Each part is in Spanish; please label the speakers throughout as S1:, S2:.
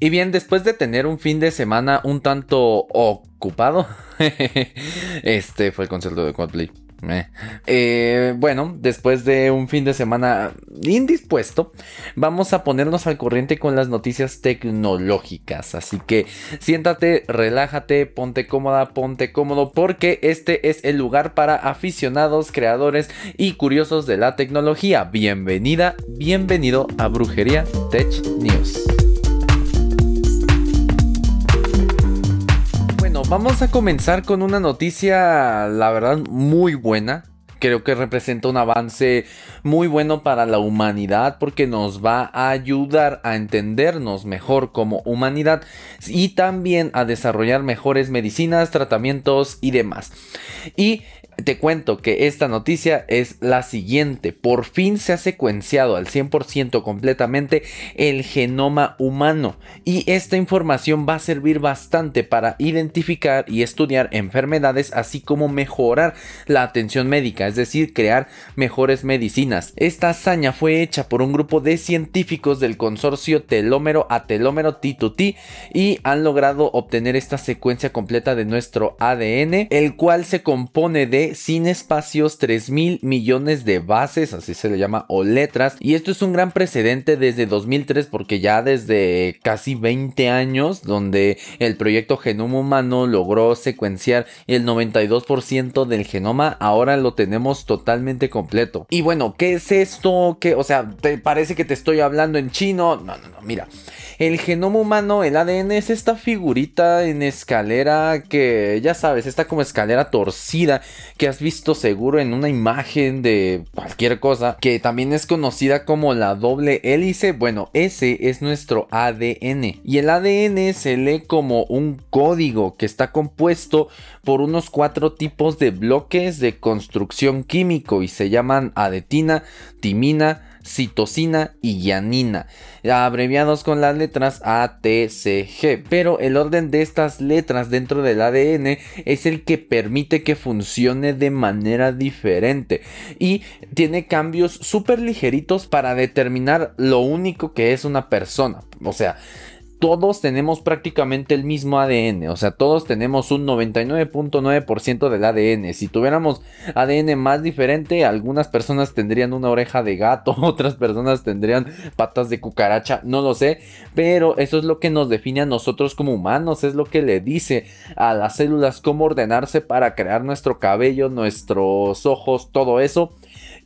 S1: Y bien, después de tener un fin de semana un tanto ocupado, este fue el concierto de Coldplay. Eh, bueno, después de un fin de semana indispuesto, vamos a ponernos al corriente con las noticias tecnológicas. Así que siéntate, relájate, ponte cómoda, ponte cómodo, porque este es el lugar para aficionados, creadores y curiosos de la tecnología. Bienvenida, bienvenido a Brujería Tech News. Vamos a comenzar con una noticia, la verdad, muy buena. Creo que representa un avance muy bueno para la humanidad porque nos va a ayudar a entendernos mejor como humanidad y también a desarrollar mejores medicinas, tratamientos y demás. Y te cuento que esta noticia es la siguiente. Por fin se ha secuenciado al 100% completamente el genoma humano y esta información va a servir bastante para identificar y estudiar enfermedades así como mejorar la atención médica, es decir, crear mejores medicinas. Esta hazaña fue hecha por un grupo de científicos del consorcio telómero a telómero T2T y han logrado obtener esta secuencia completa de nuestro ADN, el cual se compone de sin espacios 3 mil millones de bases, así se le llama, o letras. Y esto es un gran precedente desde 2003 porque ya desde casi 20 años donde el proyecto Genoma Humano logró secuenciar el 92% del genoma, ahora lo tenemos totalmente completo. Y bueno, ¿qué es esto? ¿Qué, o sea, ¿te parece que te estoy hablando en chino? No, no, no, mira. El genoma humano, el ADN, es esta figurita en escalera que, ya sabes, está como escalera torcida que has visto seguro en una imagen de cualquier cosa, que también es conocida como la doble hélice. Bueno, ese es nuestro ADN. Y el ADN se lee como un código que está compuesto por unos cuatro tipos de bloques de construcción químico y se llaman adetina, timina, citosina y guanina, abreviados con las letras A, T, C, G. Pero el orden de estas letras dentro del ADN es el que permite que funcione de manera diferente y tiene cambios súper ligeritos para determinar lo único que es una persona. O sea, todos tenemos prácticamente el mismo ADN, o sea, todos tenemos un 99.9% del ADN. Si tuviéramos ADN más diferente, algunas personas tendrían una oreja de gato, otras personas tendrían patas de cucaracha, no lo sé, pero eso es lo que nos define a nosotros como humanos, es lo que le dice a las células cómo ordenarse para crear nuestro cabello, nuestros ojos, todo eso.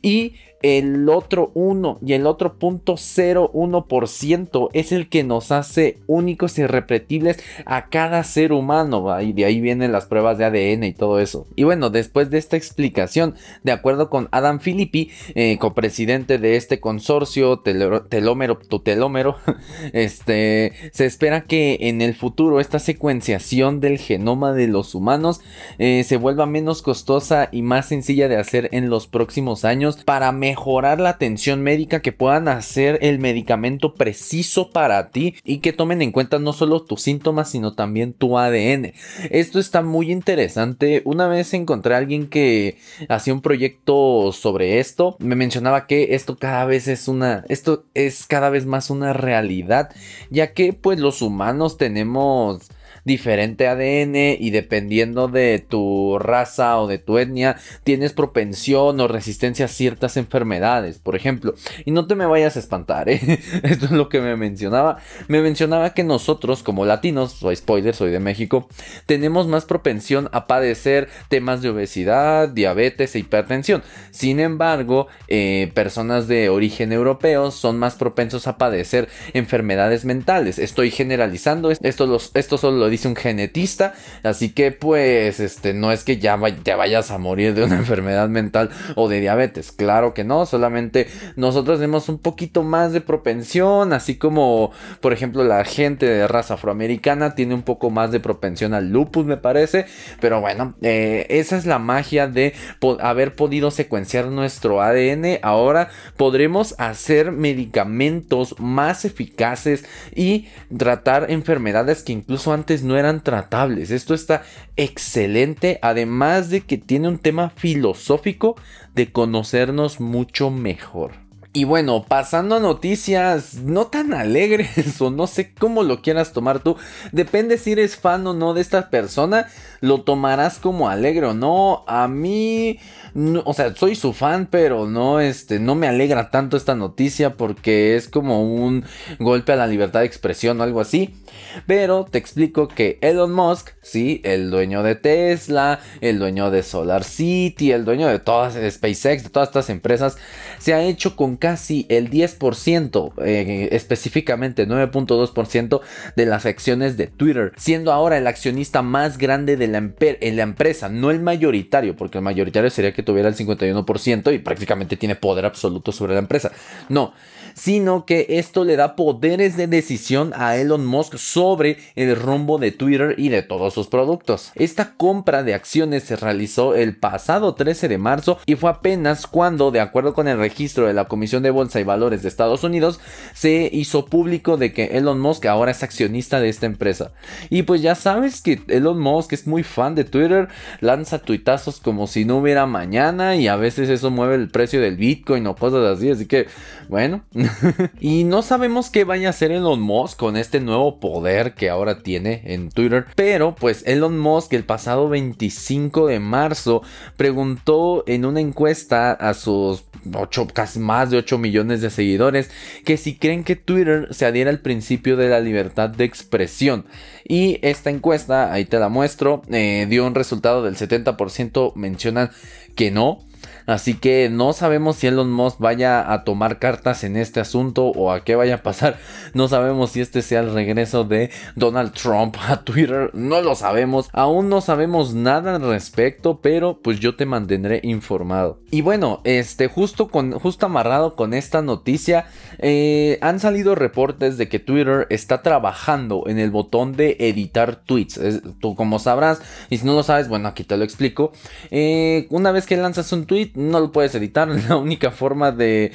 S1: Y el otro 1 y el otro 0.01% es el que nos hace únicos y irrepetibles a cada ser humano. Y de ahí vienen las pruebas de ADN y todo eso. Y bueno, después de esta explicación, de acuerdo con Adam Filippi, eh, copresidente de este consorcio telómero, telómero, este, se espera que en el futuro esta secuenciación del genoma de los humanos eh, se vuelva menos costosa y más sencilla de hacer en los próximos años para mejorar mejorar la atención médica, que puedan hacer el medicamento preciso para ti y que tomen en cuenta no solo tus síntomas, sino también tu ADN. Esto está muy interesante. Una vez encontré a alguien que hacía un proyecto sobre esto. Me mencionaba que esto cada vez es una, esto es cada vez más una realidad, ya que pues los humanos tenemos diferente ADN y dependiendo de tu raza o de tu etnia, tienes propensión o resistencia a ciertas enfermedades, por ejemplo. Y no te me vayas a espantar, ¿eh? esto es lo que me mencionaba. Me mencionaba que nosotros como latinos, soy spoiler, soy de México, tenemos más propensión a padecer temas de obesidad, diabetes e hipertensión. Sin embargo, eh, personas de origen europeo son más propensos a padecer enfermedades mentales. Estoy generalizando, esto, esto solo lo dice un genetista, así que pues este no es que ya te vayas a morir de una enfermedad mental o de diabetes, claro que no, solamente nosotros tenemos un poquito más de propensión, así como por ejemplo la gente de raza afroamericana tiene un poco más de propensión al lupus me parece, pero bueno, eh, esa es la magia de haber podido secuenciar nuestro ADN, ahora podremos hacer medicamentos más eficaces y tratar enfermedades que incluso antes no eran tratables. Esto está excelente, además de que tiene un tema filosófico de conocernos mucho mejor. Y bueno, pasando a noticias no tan alegres o no sé cómo lo quieras tomar tú, depende si eres fan o no de esta persona, lo tomarás como alegre o no. A mí, o sea, soy su fan, pero no, este, no me alegra tanto esta noticia porque es como un golpe a la libertad de expresión o algo así. Pero te explico que Elon Musk, sí, el dueño de Tesla, el dueño de Solar City, el dueño de todas, SpaceX, de todas estas empresas, se ha hecho con casi el 10%, eh, específicamente 9.2% de las acciones de Twitter, siendo ahora el accionista más grande de en la empresa, no el mayoritario, porque el mayoritario sería que tuviera el 51% y prácticamente tiene poder absoluto sobre la empresa. No, sino que esto le da poderes de decisión a Elon Musk sobre el rumbo de Twitter y de todos sus productos. Esta compra de acciones se realizó el pasado 13 de marzo y fue apenas cuando, de acuerdo con el registro de la Comisión de Bolsa y Valores de Estados Unidos, se hizo público de que Elon Musk ahora es accionista de esta empresa. Y pues ya sabes que Elon Musk es muy fan de Twitter, lanza tuitazos como si no hubiera mañana y a veces eso mueve el precio del Bitcoin o cosas así, así que bueno, y no sabemos qué vaya a hacer Elon Musk con este nuevo poder que ahora tiene en Twitter. Pero pues Elon Musk el pasado 25 de marzo preguntó en una encuesta a sus 8, casi más de 8 millones de seguidores que si creen que Twitter se adhiera al principio de la libertad de expresión. Y esta encuesta, ahí te la muestro, eh, dio un resultado del 70% mencionan que no. Así que no sabemos si Elon Musk vaya a tomar cartas en este asunto o a qué vaya a pasar. No sabemos si este sea el regreso de Donald Trump a Twitter. No lo sabemos. Aún no sabemos nada al respecto, pero pues yo te mantendré informado. Y bueno, este justo con justo amarrado con esta noticia, eh, han salido reportes de que Twitter está trabajando en el botón de editar tweets. tú como sabrás, y si no lo sabes, bueno, aquí te lo explico. Eh, una vez que lanzas un tweet no lo puedes editar. La única forma de,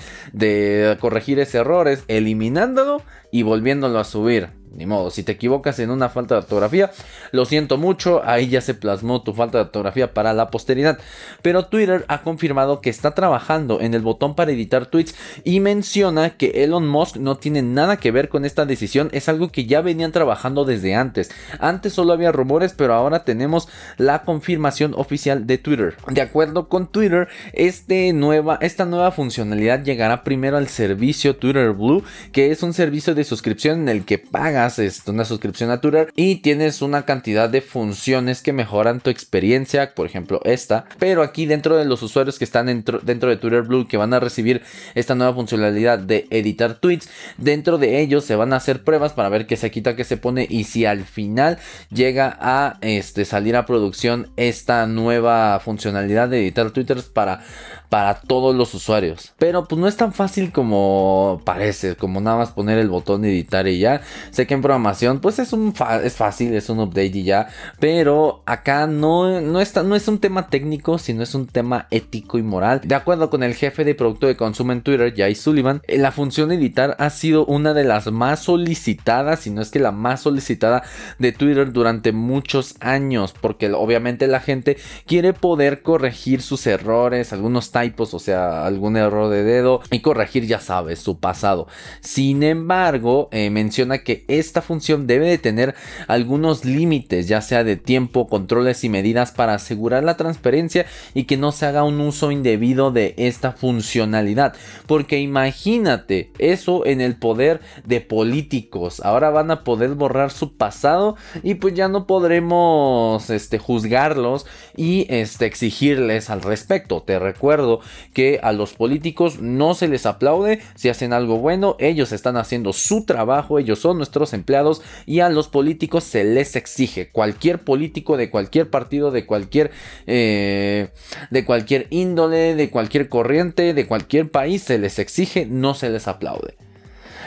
S1: corregir ese error es eliminándolo y volviéndolo a subir. Ni modo, si te equivocas en una falta de ortografía, lo siento mucho, ahí ya se plasmó tu falta de ortografía para la posteridad. Pero Twitter ha confirmado que está trabajando en el botón para editar tweets y menciona que Elon Musk no tiene nada que ver con esta decisión, es algo que ya venían trabajando desde antes. Antes solo había rumores, pero ahora tenemos la confirmación oficial de Twitter. De acuerdo con Twitter, este esta nueva funcionalidad llegará primero al servicio Twitter Blue, que es un servicio de suscripción en el que pagas una suscripción a Twitter y tienes una cantidad de funciones que mejoran tu experiencia, por ejemplo esta, pero aquí dentro de los usuarios que están dentro, dentro de Twitter Blue que van a recibir esta nueva funcionalidad de editar tweets, dentro de ellos se van a hacer pruebas para ver qué se quita, qué se pone y si al final llega a este, salir a producción esta nueva funcionalidad de editar twitters para para todos los usuarios. Pero pues no es tan fácil como parece, como nada más poner el botón editar y ya. Sé que en programación pues es un es fácil, es un update y ya, pero acá no no está no es un tema técnico, sino es un tema ético y moral. De acuerdo con el jefe de producto de consumo en Twitter, Jay Sullivan, eh, la función editar ha sido una de las más solicitadas, si no es que la más solicitada de Twitter durante muchos años, porque obviamente la gente quiere poder corregir sus errores, algunos o sea, algún error de dedo y corregir, ya sabes, su pasado. Sin embargo, eh, menciona que esta función debe de tener algunos límites, ya sea de tiempo, controles y medidas para asegurar la transparencia y que no se haga un uso indebido de esta funcionalidad. Porque imagínate eso en el poder de políticos. Ahora van a poder borrar su pasado y pues ya no podremos este, juzgarlos y este, exigirles al respecto. Te recuerdo que a los políticos no se les aplaude si hacen algo bueno, ellos están haciendo su trabajo, ellos son nuestros empleados y a los políticos se les exige. Cualquier político de cualquier partido, de cualquier, eh, de cualquier índole, de cualquier corriente, de cualquier país se les exige, no se les aplaude.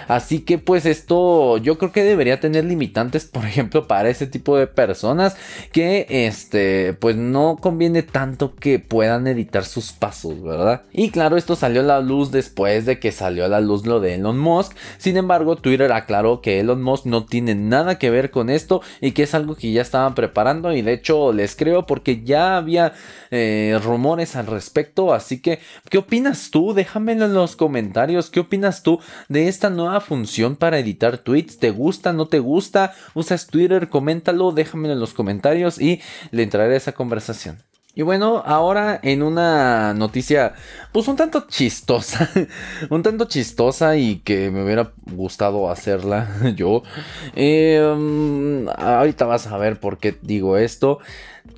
S1: Así que pues esto yo creo que debería tener limitantes, por ejemplo, para ese tipo de personas que este pues no conviene tanto que puedan editar sus pasos, ¿verdad? Y claro, esto salió a la luz después de que salió a la luz lo de Elon Musk. Sin embargo, Twitter aclaró que Elon Musk no tiene nada que ver con esto y que es algo que ya estaban preparando y de hecho les creo porque ya había eh, rumores al respecto. Así que, ¿qué opinas tú? Déjamelo en los comentarios. ¿Qué opinas tú de esta nueva función para editar tweets? ¿Te gusta? ¿No te gusta? ¿Usas Twitter? Coméntalo, déjamelo en los comentarios y le entraré a esa conversación. Y bueno, ahora en una noticia, pues un tanto chistosa, un tanto chistosa y que me hubiera gustado hacerla yo. Em, ahorita vas a ver por qué digo esto.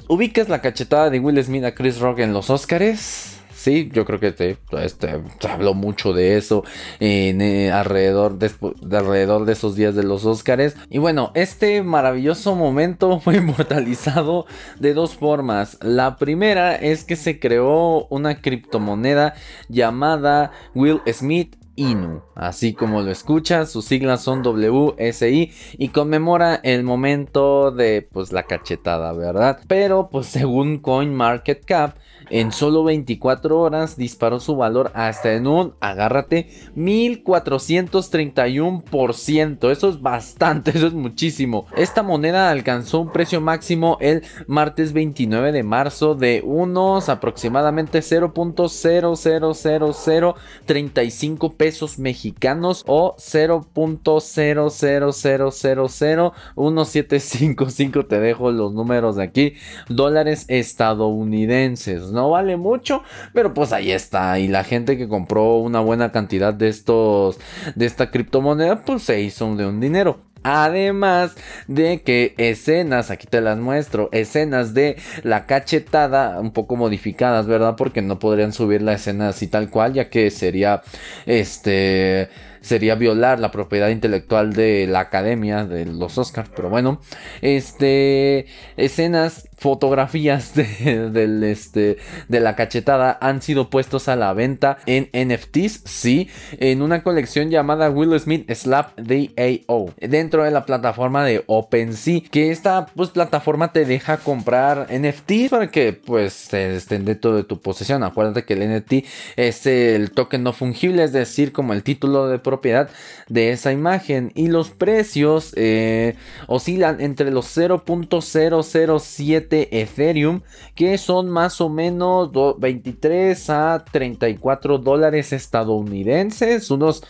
S1: ¿Ubicas la cachetada de Will Smith a Chris Rock en los Oscars? Sí, yo creo que te, este, habló mucho de eso en, eh, alrededor, de, alrededor de esos días de los Oscars. Y bueno, este maravilloso momento fue inmortalizado de dos formas. La primera es que se creó una criptomoneda llamada Will Smith Inu, así como lo escuchas, sus siglas son WSI y conmemora el momento de pues la cachetada, ¿verdad? Pero pues según CoinMarketCap en solo 24 horas disparó su valor hasta en un, agárrate, 1431%. Eso es bastante, eso es muchísimo. Esta moneda alcanzó un precio máximo el martes 29 de marzo de unos aproximadamente 0.000035 pesos mexicanos o 0.00000175. Te dejo los números de aquí. Dólares estadounidenses. No vale mucho, pero pues ahí está. Y la gente que compró una buena cantidad de estos, de esta criptomoneda, pues se hizo de un dinero. Además de que escenas, aquí te las muestro, escenas de la cachetada un poco modificadas, ¿verdad? Porque no podrían subir la escena así tal cual, ya que sería este sería violar la propiedad intelectual de la academia de los Oscars. Pero bueno, este escenas fotografías de, este, de la cachetada han sido puestos a la venta en NFTs, sí, en una colección llamada Will Smith Slap DAO, dentro de la plataforma de OpenSea, que esta pues, plataforma te deja comprar NFTs para que pues estén dentro de tu posesión. Acuérdate que el NFT es el token no fungible, es decir, como el título de propiedad de esa imagen y los precios eh, oscilan entre los 0.007 Ethereum, que son más o menos 23 a 34 dólares estadounidenses, unos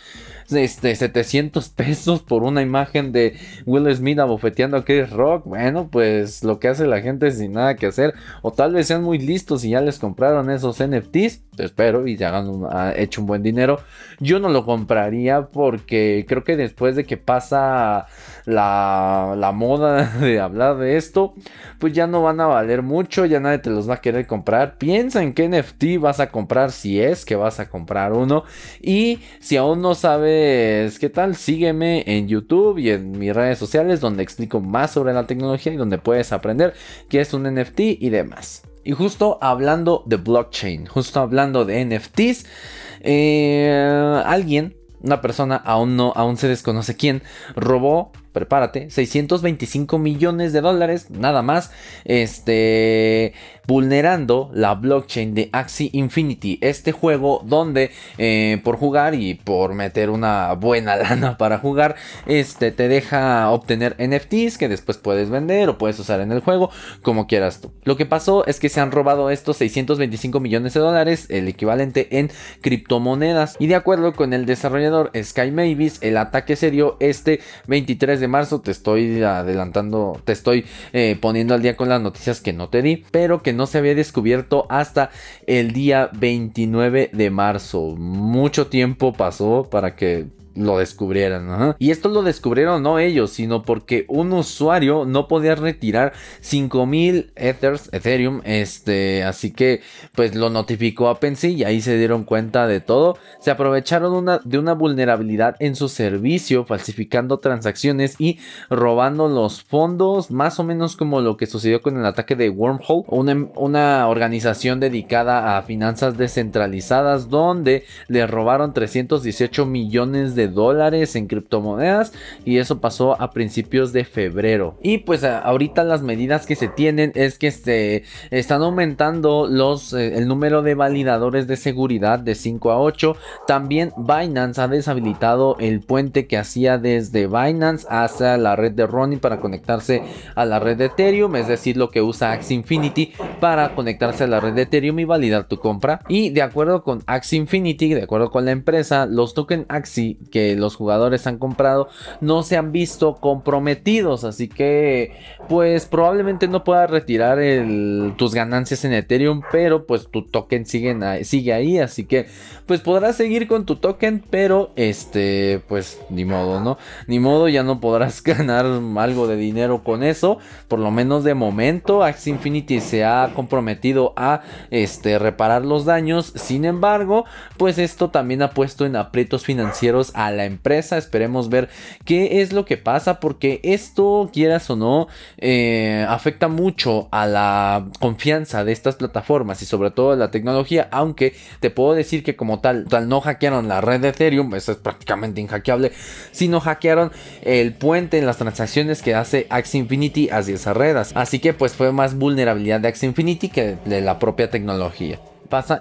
S1: este, 700 pesos por una imagen de Will Smith abofeteando a Chris Rock. Bueno, pues lo que hace la gente sin nada que hacer. O tal vez sean muy listos y ya les compraron esos NFTs. Espero y ya han hecho un buen dinero. Yo no lo compraría porque creo que después de que pasa la, la moda de hablar de esto, pues ya no van a valer mucho. Ya nadie te los va a querer comprar. Piensa en qué NFT vas a comprar si es que vas a comprar uno. Y si aún no sabes ¿qué tal? Sígueme en YouTube y en mis redes sociales donde explico más sobre la tecnología y donde puedes aprender qué es un NFT y demás. Y justo hablando de blockchain, justo hablando de NFTs, eh, alguien, una persona, aún no, aún se desconoce quién, robó prepárate, 625 millones de dólares, nada más, este, vulnerando la blockchain de Axie Infinity, este juego donde eh, por jugar y por meter una buena lana para jugar, este, te deja obtener NFTs que después puedes vender o puedes usar en el juego, como quieras tú. Lo que pasó es que se han robado estos 625 millones de dólares, el equivalente en criptomonedas, y de acuerdo con el desarrollador Sky Mavis, el ataque se dio este 23 de marzo. Te estoy adelantando, te estoy eh, poniendo al día con las noticias que no te di, pero que no se había descubierto hasta el día 29 de marzo. Mucho tiempo pasó para que lo descubrieran. Y esto lo descubrieron no ellos, sino porque un usuario no podía retirar 5000 Ethers, Ethereum. Este, así que pues lo notificó a Pensy y ahí se dieron cuenta de todo. Se aprovecharon una, de una vulnerabilidad en su servicio, falsificando transacciones y robando los fondos, más o menos como lo que sucedió con el ataque de Wormhole, una, una organización dedicada a finanzas descentralizadas donde le robaron 318 millones de dólares en criptomonedas y eso pasó a principios de febrero. Y pues ahorita las medidas que se tienen es que se están aumentando los, eh, el número de validadores de seguridad de 5 a 8. También Binance ha deshabilitado el puente que hacía desde Binance hasta la red de Ronin para conectarse a la red de Ethereum, es decir, lo que usa Axie Infinity para conectarse a la red de Ethereum y validar tu compra. Y de acuerdo con Axie Infinity, de acuerdo con la empresa, los tokens Axie que los jugadores han comprado no se han visto comprometidos, así que pues probablemente no puedas retirar tus ganancias en Ethereum, pero pues tu token sigue, sigue ahí, así que pues podrás seguir con tu token, pero este pues ni modo, ¿no? Ni modo, ya no podrás ganar algo de dinero con eso, por lo menos de momento Axie Infinity se ha comprometido a este reparar los daños, sin embargo, pues esto también ha puesto en aprietos financieros la empresa, esperemos ver qué es lo que pasa porque esto quieras o no eh, afecta mucho a la confianza de estas plataformas y sobre todo de la tecnología, aunque te puedo decir que como tal, tal no hackearon la red de Ethereum, eso es prácticamente inhackeable, sino hackearon el puente en las transacciones que hace Axie Infinity hacia esas redes. Así que pues fue más vulnerabilidad de Axie Infinity que de la propia tecnología.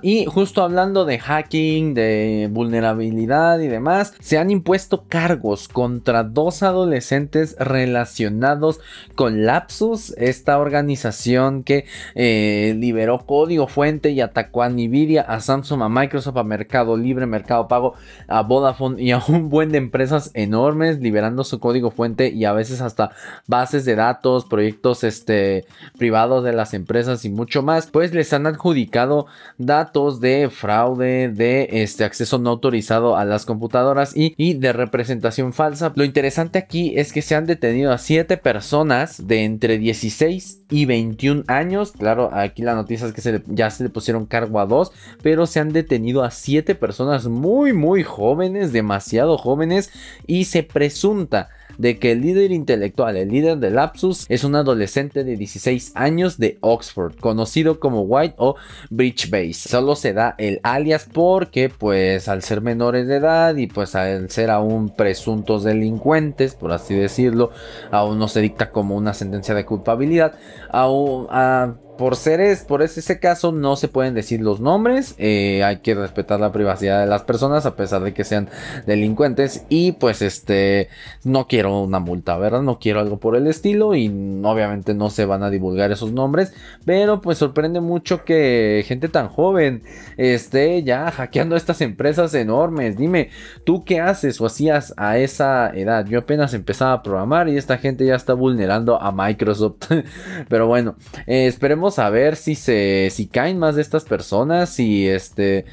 S1: Y justo hablando de hacking, de vulnerabilidad y demás, se han impuesto cargos contra dos adolescentes relacionados con Lapsus, esta organización que eh, liberó código fuente y atacó a Nvidia, a Samsung, a Microsoft, a Mercado Libre, Mercado Pago, a Vodafone y a un buen de empresas enormes, liberando su código fuente y a veces hasta bases de datos, proyectos este, privados de las empresas y mucho más, pues les han adjudicado datos de fraude, de este acceso no autorizado a las computadoras y, de representación falsa. Lo interesante aquí es que se han detenido a 7 personas de entre 16 y 21 años. Claro, aquí la noticia es que ya se le pusieron cargo a dos, pero se han detenido a 7 personas muy, muy jóvenes, demasiado jóvenes, y se presunta de que el líder intelectual, el líder de Lapsus, es un adolescente de 16 años de Oxford, conocido como White o Bridge Base. Solo se da el alias porque, pues, al ser menores de edad y pues al ser aún presuntos delincuentes, por así decirlo, aún no se dicta como una sentencia de culpabilidad, aún, a, por seres, por ese, caso no se pueden decir los nombres, eh, hay que respetar la privacidad de las personas a pesar de que sean delincuentes y pues este, no quiero una multa, ¿verdad? No quiero algo por el estilo y obviamente no se van a divulgar esos nombres, pero pues sorprende mucho que gente tan joven esté ya hackeando estas empresas enormes. Dime, ¿tú qué haces o hacías a esa edad? Yo apenas empezaba a programar y esta gente ya está vulnerando a Microsoft, pero bueno, eh, esperemos a ver si se si caen más de estas personas, si este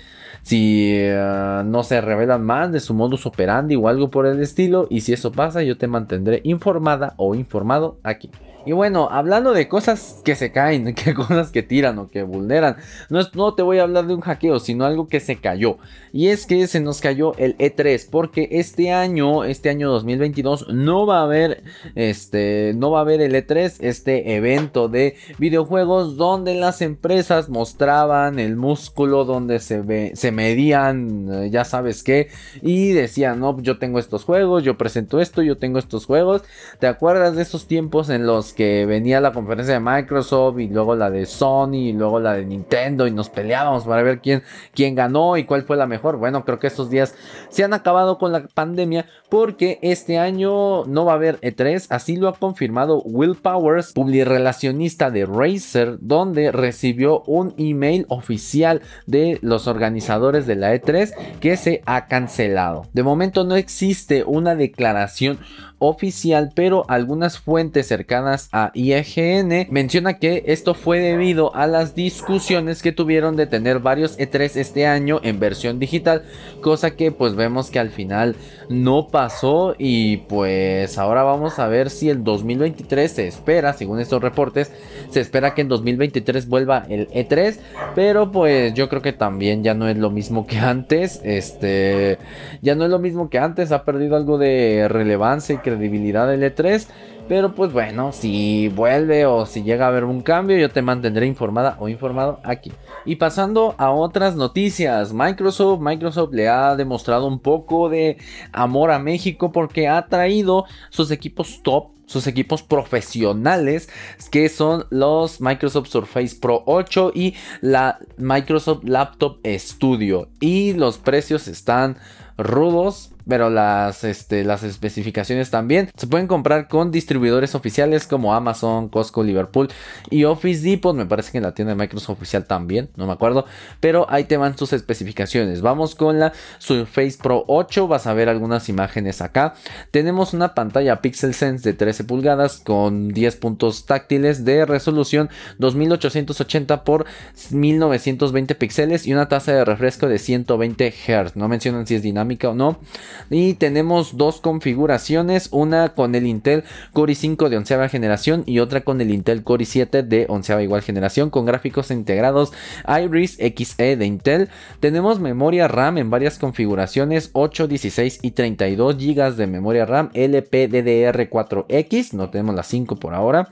S1: si eh, no se revelan más de su modus operandi o algo por el estilo y si eso pasa yo te mantendré informada o informado aquí. Y bueno, hablando de cosas que se caen, que cosas que tiran o que vulneran, no, no te voy a hablar de un hackeo, sino algo que se cayó. Y es que se nos cayó el E3, porque este año, este año 2022, no va a haber, este, no va a haber el E3, este evento de videojuegos donde las empresas mostraban el músculo, donde se, ve, se medían, eh, ya sabes qué, y decían, no, yo tengo estos juegos, yo presento esto, yo tengo estos juegos. ¿Te acuerdas de esos tiempos en los que venía la conferencia de Microsoft y luego la de Sony y luego la de Nintendo y nos peleábamos para ver quién, quién ganó y cuál fue la mejor. Bueno, creo que estos días se han acabado con la pandemia porque este año no va a haber E3, así lo ha confirmado Will Powers, publirelacionista de Razer, donde recibió un email oficial de los organizadores de la E3 que se ha cancelado. De momento no existe una declaración oficial, pero algunas fuentes cercanas a IGN menciona que esto fue debido a las discusiones que tuvieron de tener varios E3 este año en versión digital, cosa que pues vemos que al final no pasó y pues ahora vamos a ver si el 2023 se espera, según estos reportes, se espera que en 2023 vuelva el E3, pero pues yo creo que también ya no es lo mismo que antes, este, ya no es lo mismo que antes, ha perdido algo de relevancia y que credibilidad del E3. Pero pues bueno, si vuelve o si llega a haber un cambio, yo te mantendré informada o informado aquí. Y pasando a otras noticias, Microsoft, Microsoft le ha demostrado un poco de amor a México porque ha traído sus equipos top sus equipos profesionales que son los Microsoft Surface Pro 8 y la Microsoft Laptop Studio y los precios están rudos pero las, este, las especificaciones también se pueden comprar con distribuidores oficiales como Amazon, Costco, Liverpool y Office Depot. Me parece que en la tienda de Microsoft oficial también, no me acuerdo, pero ahí te van sus especificaciones. Vamos con la Surface Pro 8, vas a ver algunas imágenes acá. Tenemos una pantalla Pixel Sense de 13 pulgadas con 10 puntos táctiles de resolución 2880 por 1920 píxeles y una tasa de refresco de 120 Hz. No mencionan si es dinámica o no. Y tenemos dos configuraciones, una con el Intel Core i5 de onceava generación y otra con el Intel Core i7 de onceava igual generación con gráficos integrados Iris Xe de Intel. Tenemos memoria RAM en varias configuraciones, 8, 16 y 32 GB de memoria RAM LPDDR4X, no tenemos las 5 por ahora.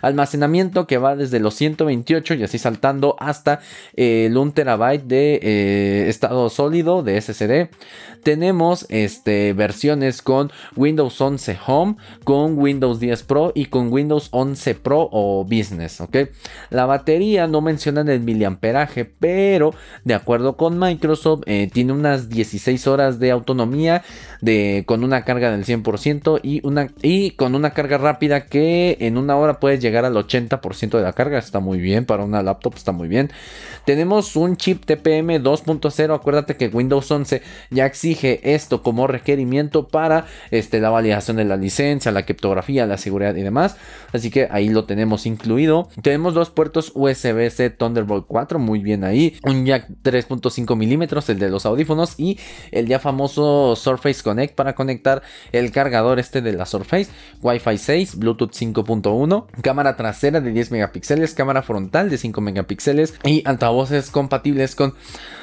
S1: Almacenamiento que va desde los 128 y así saltando hasta el 1 TB de eh, estado sólido de SSD. Tenemos este, versiones con Windows 11 Home, con Windows 10 Pro y con Windows 11 Pro o Business, ¿ok? La batería no mencionan el miliamperaje, pero de acuerdo con Microsoft eh, tiene unas 16 horas de autonomía con una carga del 100% y, con una carga rápida que en una hora puedes llegar al 80% de la carga, está muy bien para una laptop, está muy bien. Tenemos un chip TPM 2.0, acuérdate que Windows 11 ya exige esto requerimiento para este, la validación de la licencia, la criptografía, la seguridad y demás. Así que ahí lo tenemos incluido. Tenemos dos puertos USB-C Thunderbolt 4, muy bien ahí. Un jack 3.5 milímetros, el de los audífonos y el ya famoso Surface Connect para conectar el cargador este de la Surface. Wi-Fi 6, Bluetooth 5.1, cámara trasera de 10 megapíxeles, cámara frontal de 5 megapíxeles y altavoces compatibles con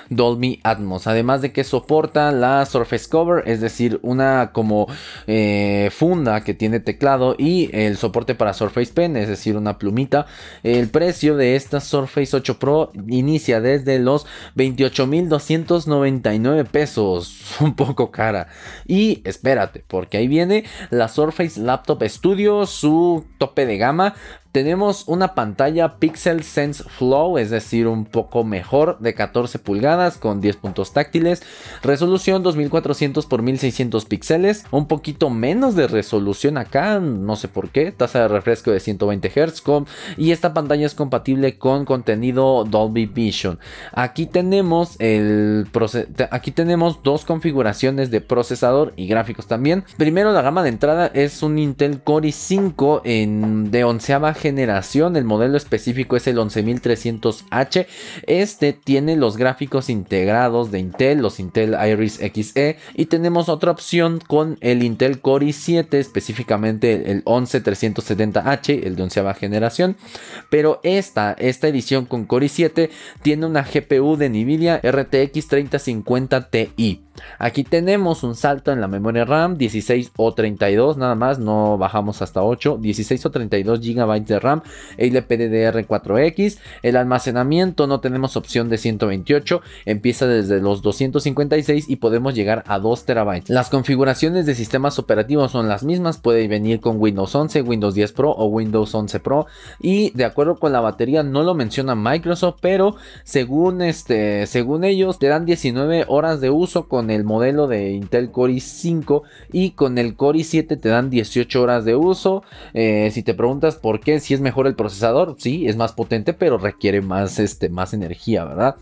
S1: Dolby Atmos. Además de que soporta la Surface Cover, es decir, una como eh, funda que tiene teclado y el soporte para Surface Pen, es decir, una plumita. El precio de esta Surface 8 Pro inicia desde los 28.299 pesos, un poco cara. Y espérate, porque ahí viene la Surface Laptop Studio, su tope de gama tenemos una pantalla Pixel Sense Flow, es decir, un poco mejor de 14 pulgadas con 10 puntos táctiles, resolución 2400 x 1600 píxeles, un poquito menos de resolución acá, no sé por qué, tasa de refresco de 120 Hz y esta pantalla es compatible con contenido Dolby Vision. Aquí tenemos el aquí tenemos dos configuraciones de procesador y gráficos también. Primero la gama de entrada es un Intel Core i5 en de onceava generación, el modelo específico es el 11300H. Este tiene los gráficos integrados de Intel, los Intel Iris Xe y tenemos otra opción con el Intel Core i7, específicamente el 11370H, el de onceava generación. Pero esta, esta edición con Core i7 tiene una GPU de Nvidia RTX 3050 Ti. Aquí tenemos un salto en la memoria RAM, 16 o 32 nada más, no bajamos hasta 8, 16 o 32 GB de RAM, LPDDR4X, el almacenamiento no tenemos opción de 128, empieza desde los 256 y podemos llegar a 2 TB. Las configuraciones de sistemas operativos son las mismas, puede venir con Windows 11, Windows 10 Pro o Windows 11 Pro y de acuerdo con la batería no lo menciona Microsoft, pero según este según ellos te dan 19 horas de uso con el modelo de Intel Core i5 y con el Core i7 te dan 18 horas de uso. Eh, si te preguntas por qué, si es mejor el procesador, sí, es más potente, pero requiere más, este, más energía, ¿verdad?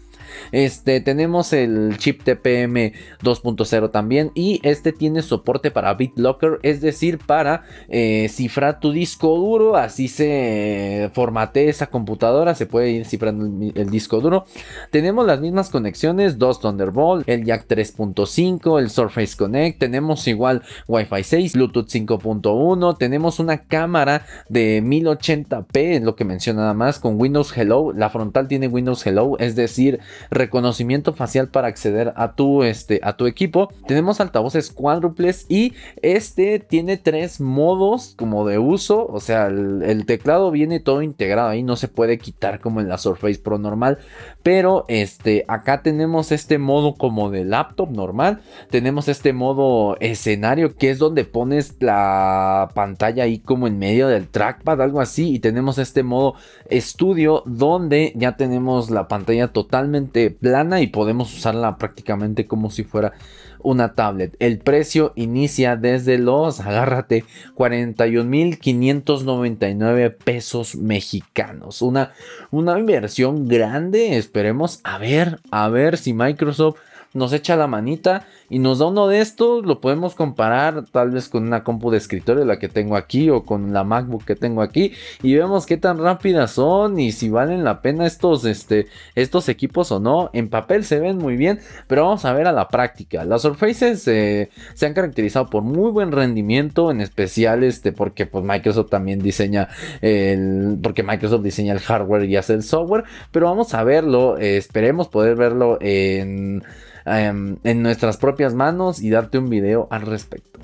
S1: Este, tenemos el chip TPM 2.0 también y este tiene soporte para BitLocker, es decir, para eh, cifrar tu disco duro, así se formate esa computadora, se puede ir cifrando el, disco duro. Tenemos las mismas conexiones, dos Thunderbolt, el jack 3.5, el Surface Connect, tenemos igual Wi-Fi 6, Bluetooth 5.1, tenemos una cámara de 1080p, es lo que menciona nada más, con Windows Hello, la frontal tiene Windows Hello, es decir, reconocimiento facial para acceder a tu, este, a tu equipo. Tenemos altavoces cuádruples y este tiene tres modos como de uso. O sea, el, teclado viene todo integrado ahí, no se puede quitar como en la Surface Pro normal. Pero este, acá tenemos este modo como de laptop normal. Tenemos este modo escenario que es donde pones la pantalla ahí como en medio del trackpad, algo así. Y tenemos este modo estudio donde ya tenemos la pantalla totalmente plana y podemos usarla prácticamente como si fuera una tablet. El precio inicia desde los, agárrate, 41.599 pesos mexicanos. Una, una inversión grande. Esperemos a ver, a ver si Microsoft nos echa la manita y nos da uno de estos, lo podemos comparar tal vez con una compu de escritorio, la que tengo aquí, o con la MacBook que tengo aquí, y vemos qué tan rápidas son y si valen la pena estos, este, estos equipos o no. En papel se ven muy bien, pero vamos a ver a la práctica. Las Surfaces eh, se han caracterizado por muy buen rendimiento, en especial este, porque pues, Microsoft también diseña el, porque Microsoft diseña el hardware y hace el software, pero vamos a verlo, eh, esperemos poder verlo en Em, en nuestras propias manos y darte un video al respecto.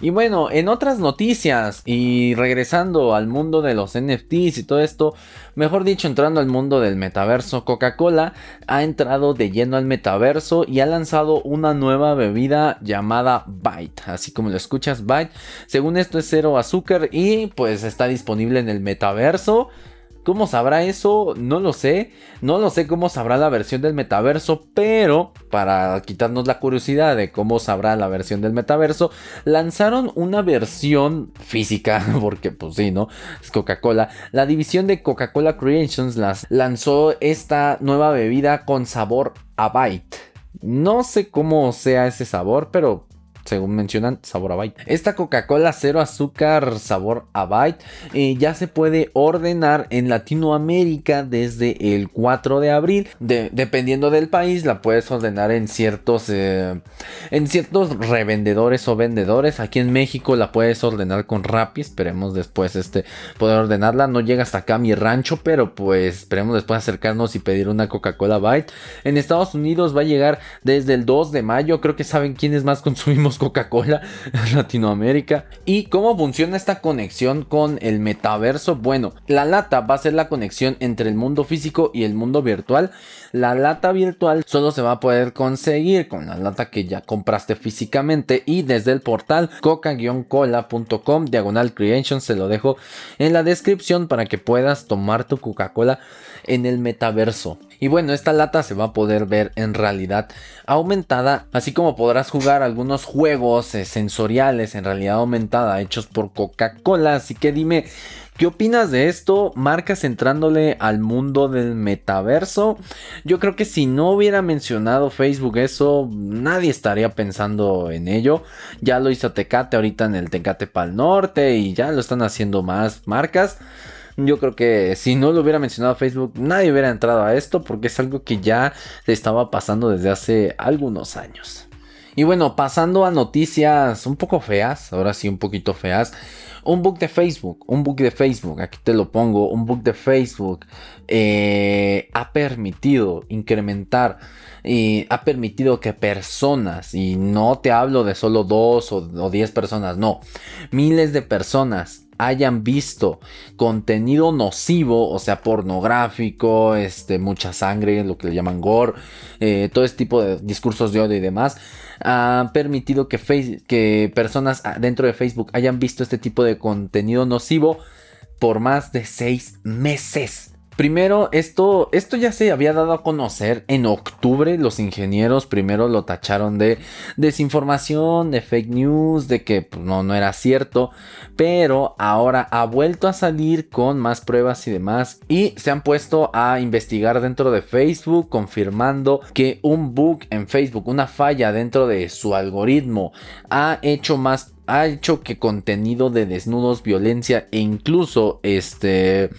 S1: Y bueno, en otras noticias y regresando al mundo de los NFTs y todo esto, mejor dicho, entrando al mundo del metaverso, Coca-Cola ha entrado de lleno al metaverso y ha lanzado una nueva bebida llamada Byte, así como lo escuchas, Byte. Según esto es cero azúcar y pues está disponible en el metaverso. ¿Cómo sabrá eso? No lo sé. No lo sé cómo sabrá la versión del metaverso, pero para quitarnos la curiosidad de cómo sabrá la versión del metaverso, lanzaron una versión física, porque pues sí, ¿no? Es Coca-Cola. La división de Coca-Cola Creations lanzó esta nueva bebida con sabor a Byte. No sé cómo sea ese sabor, pero según mencionan, sabor a Byte. Esta Coca-Cola cero azúcar sabor a Byte eh, ya se puede ordenar en Latinoamérica desde el 4 de abril. dependiendo del país, la puedes ordenar en ciertos, eh, en ciertos revendedores o vendedores. Aquí en México la puedes ordenar con Rappi. Esperemos después este, poder ordenarla. No llega hasta acá a mi rancho, pero pues esperemos después acercarnos y pedir una Coca-Cola Byte. En Estados Unidos va a llegar desde el 2 de mayo. Creo que saben quiénes más consumimos Coca-Cola Latinoamérica. ¿Y cómo funciona esta conexión con el metaverso? Bueno, la lata va a ser la conexión entre el mundo físico y el mundo virtual. La lata virtual solo se va a poder conseguir con la lata que ya compraste físicamente y desde el portal coca-cola.com diagonal creation se lo dejo en la descripción para que puedas tomar tu Coca-Cola en el metaverso. Y bueno, esta lata se va a poder ver en realidad aumentada, así como podrás jugar algunos juegos eh, sensoriales en realidad aumentada hechos por Coca-Cola. Así que dime, ¿qué opinas de esto? Marcas entrándole al mundo del metaverso. Yo creo que si no hubiera mencionado Facebook eso, nadie estaría pensando en ello. Ya lo hizo Tecate ahorita en el Tecate Pal Norte y ya lo están haciendo más marcas. Yo creo que si no lo hubiera mencionado Facebook, nadie hubiera entrado a esto porque es algo que ya le estaba pasando desde hace algunos años. Y bueno, pasando a noticias un poco feas, ahora sí un poquito feas. Un bug de Facebook, un bug de Facebook, aquí te lo pongo, un bug de Facebook eh, ha permitido incrementar y ha permitido que personas, y no te hablo de solo dos o diez personas, no, miles de personas hayan visto contenido nocivo, o sea, pornográfico, este, mucha sangre, lo que le llaman gore, eh, todo este tipo de discursos de odio y demás, ha permitido que, que personas dentro de Facebook hayan visto este tipo de contenido nocivo por más de seis meses. Primero, esto, esto ya se había dado a conocer en octubre. Los ingenieros primero lo tacharon de desinformación, de fake news, de que pues, no, no era cierto. Pero ahora ha vuelto a salir con más pruebas y demás. Y se han puesto a investigar dentro de Facebook, confirmando que un bug en Facebook, una falla dentro de su algoritmo, ha hecho más ha hecho que contenido de desnudos, violencia e incluso este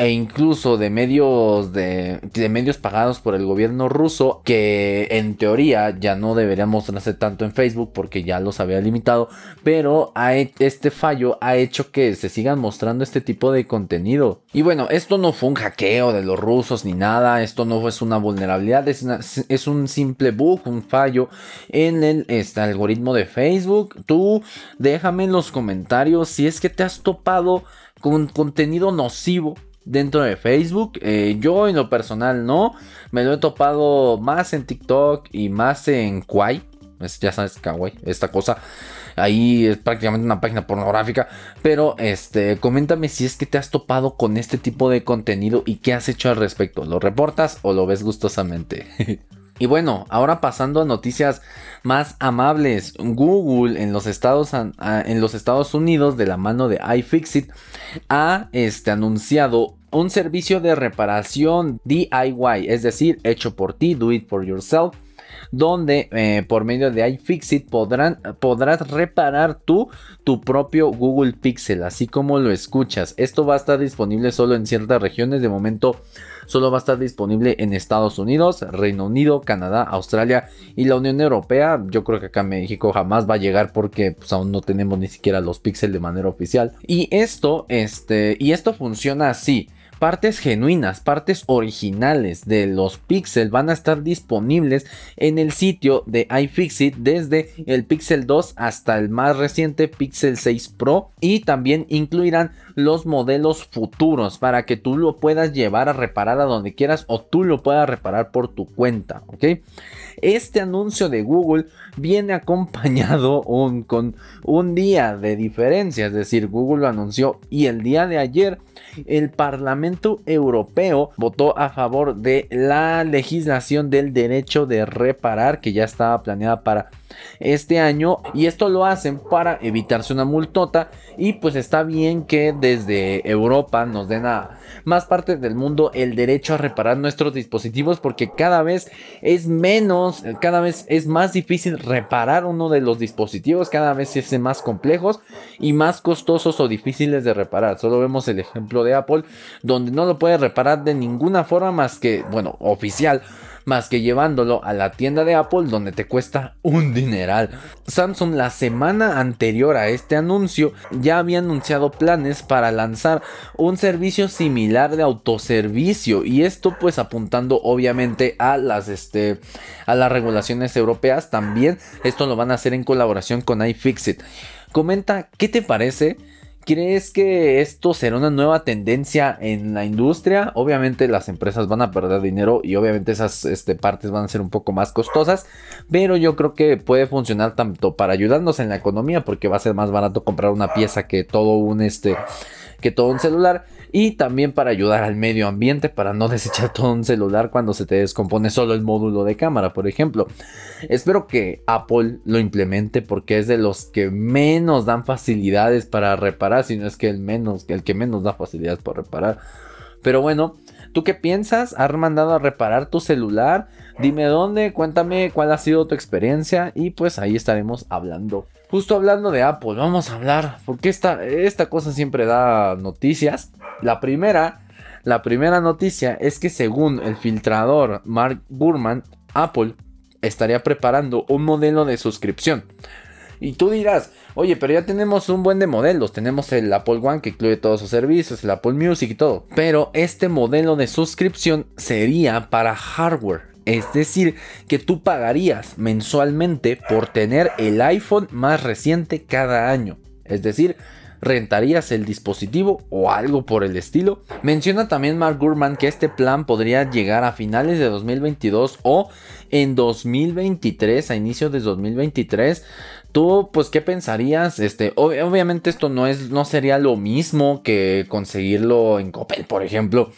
S1: e incluso de medios de, medios pagados por el gobierno ruso que en teoría ya no deberían mostrarse tanto en Facebook porque ya los había limitado pero este fallo ha hecho que se sigan mostrando este tipo de contenido. Y bueno esto no fue un hackeo de los rusos ni nada esto no es una vulnerabilidad es, es un simple bug un fallo en el este, algoritmo de Facebook. Tú déjame en los comentarios si es que te has topado con contenido nocivo dentro de Facebook. Eh, yo en lo personal no. Me lo he topado más en TikTok y más en Kwai. ya sabes, Kawaii, esta cosa. Ahí es prácticamente una página pornográfica. Pero este, coméntame si es que te has topado con este tipo de contenido y qué has hecho al respecto. ¿Lo reportas o lo ves gustosamente? Y bueno, ahora pasando a noticias más amables. Google en los Estados, en los Estados Unidos, de la mano de iFixit, ha este, anunciado un servicio de reparación DIY, es decir, hecho por ti, do it for yourself donde eh, por medio de iFixit podrán, podrás reparar tú tu propio Google Pixel, así como lo escuchas. Esto va a estar disponible solo en ciertas regiones. De momento solo va a estar disponible en Estados Unidos, Reino Unido, Canadá, Australia y la Unión Europea. Yo creo que acá México jamás va a llegar porque pues, aún no tenemos ni siquiera los píxeles de manera oficial. Y esto, este, y esto funciona así partes genuinas, partes originales de los Pixel van a estar disponibles en el sitio de iFixit desde el Pixel 2 hasta el más reciente Pixel 6 Pro y también incluirán los modelos futuros para que tú lo puedas llevar a reparar a donde quieras o tú lo puedas reparar por tu cuenta, ¿ok? Este anuncio de Google viene acompañado con un día de diferencia, es decir, Google lo anunció y el día de ayer el Parlamento Europeo votó a favor de la legislación del derecho de reparar que ya estaba planeada para este año y esto lo hacen para evitarse una multota y pues está bien que desde Europa nos den a más partes del mundo el derecho a reparar nuestros dispositivos porque cada vez es menos, cada vez es más difícil reparar uno de los dispositivos, cada vez se hacen más complejos y más costosos o difíciles de reparar. Solo vemos el ejemplo de Apple donde no lo puede reparar de ninguna forma más que, bueno, oficial más que llevándolo a la tienda de Apple donde te cuesta un dineral. Samsung la semana anterior a este anuncio ya había anunciado planes para lanzar un servicio similar de autoservicio y esto pues apuntando obviamente a las este a las regulaciones europeas también esto lo van a hacer en colaboración con iFixit. Comenta qué te parece ¿Crees que esto será una nueva tendencia en la industria? Obviamente las empresas van a perder dinero y obviamente esas este, partes van a ser un poco más costosas, pero yo creo que puede funcionar tanto para ayudarnos en la economía porque va a ser más barato comprar una pieza que todo un este que todo un celular y también para ayudar al medio ambiente para no desechar todo un celular cuando se te descompone solo el módulo de cámara, por ejemplo. Espero que Apple lo implemente porque es de los que menos dan facilidades para reparar, si no es que el menos, el que menos da facilidades para reparar. Pero bueno, ¿tú qué piensas? ¿Has mandado a reparar tu celular? Dime dónde, cuéntame cuál ha sido tu experiencia y pues ahí estaremos hablando. Justo hablando de Apple, vamos a hablar, porque esta, esta cosa siempre da noticias. La primera, la primera noticia es que según el filtrador Mark Gurman, Apple estaría preparando un modelo de suscripción. Y tú dirás, oye, pero ya tenemos un buen de modelos. Tenemos el Apple One que incluye todos sus servicios, el Apple Music y todo. Pero este modelo de suscripción sería para hardware. Es decir, que tú pagarías mensualmente por tener el iPhone más reciente cada año. Es decir, rentarías el dispositivo o algo por el estilo. Menciona también Mark Gurman que este plan podría llegar a finales de 2022 o en 2023, a inicios de 2023. Tú, pues, ¿qué pensarías? Este, obviamente esto no es, no sería lo mismo que conseguirlo en Coppel, por ejemplo,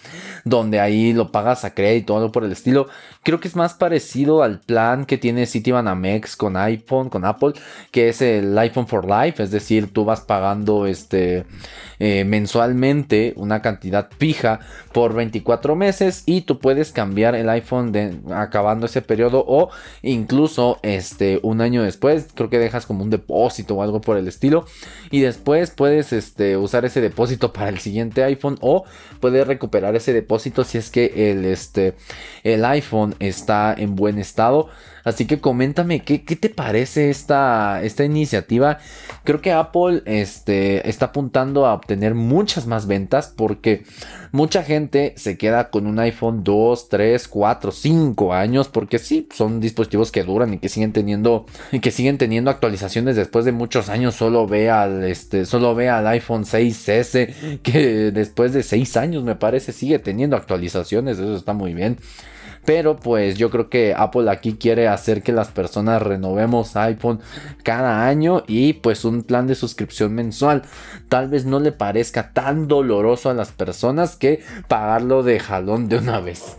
S1: donde ahí lo pagas a crédito o algo por el estilo. Creo que es más parecido al plan que tiene Citibanamex con iPhone, con Apple, que es el iPhone for Life, es decir, tú vas pagando este eh, mensualmente una cantidad fija por 24 meses y tú puedes cambiar el iPhone de, acabando ese periodo o incluso este un año después, creo que dejas como un depósito o algo por el estilo. Y después puedes este, usar ese depósito para el siguiente iPhone o puedes recuperar ese depósito si es que el, este, el iPhone está en buen estado. Así que coméntame qué, te parece esta, esta iniciativa. Creo que Apple este, está apuntando a obtener muchas más ventas porque mucha gente se queda con un iPhone 2, 3, 4, 5 años porque sí, son dispositivos que duran y que siguen teniendo que siguen teniendo actualizaciones después de muchos años. Solo ve al este, solo ve al iPhone 6S que después de 6 años me parece sigue teniendo actualizaciones. Eso está muy bien. Pero pues yo creo que Apple aquí quiere hacer que las personas renovemos iPhone cada año y pues un plan de suscripción mensual. Tal vez no le parezca tan doloroso a las personas que pagarlo de jalón de una vez.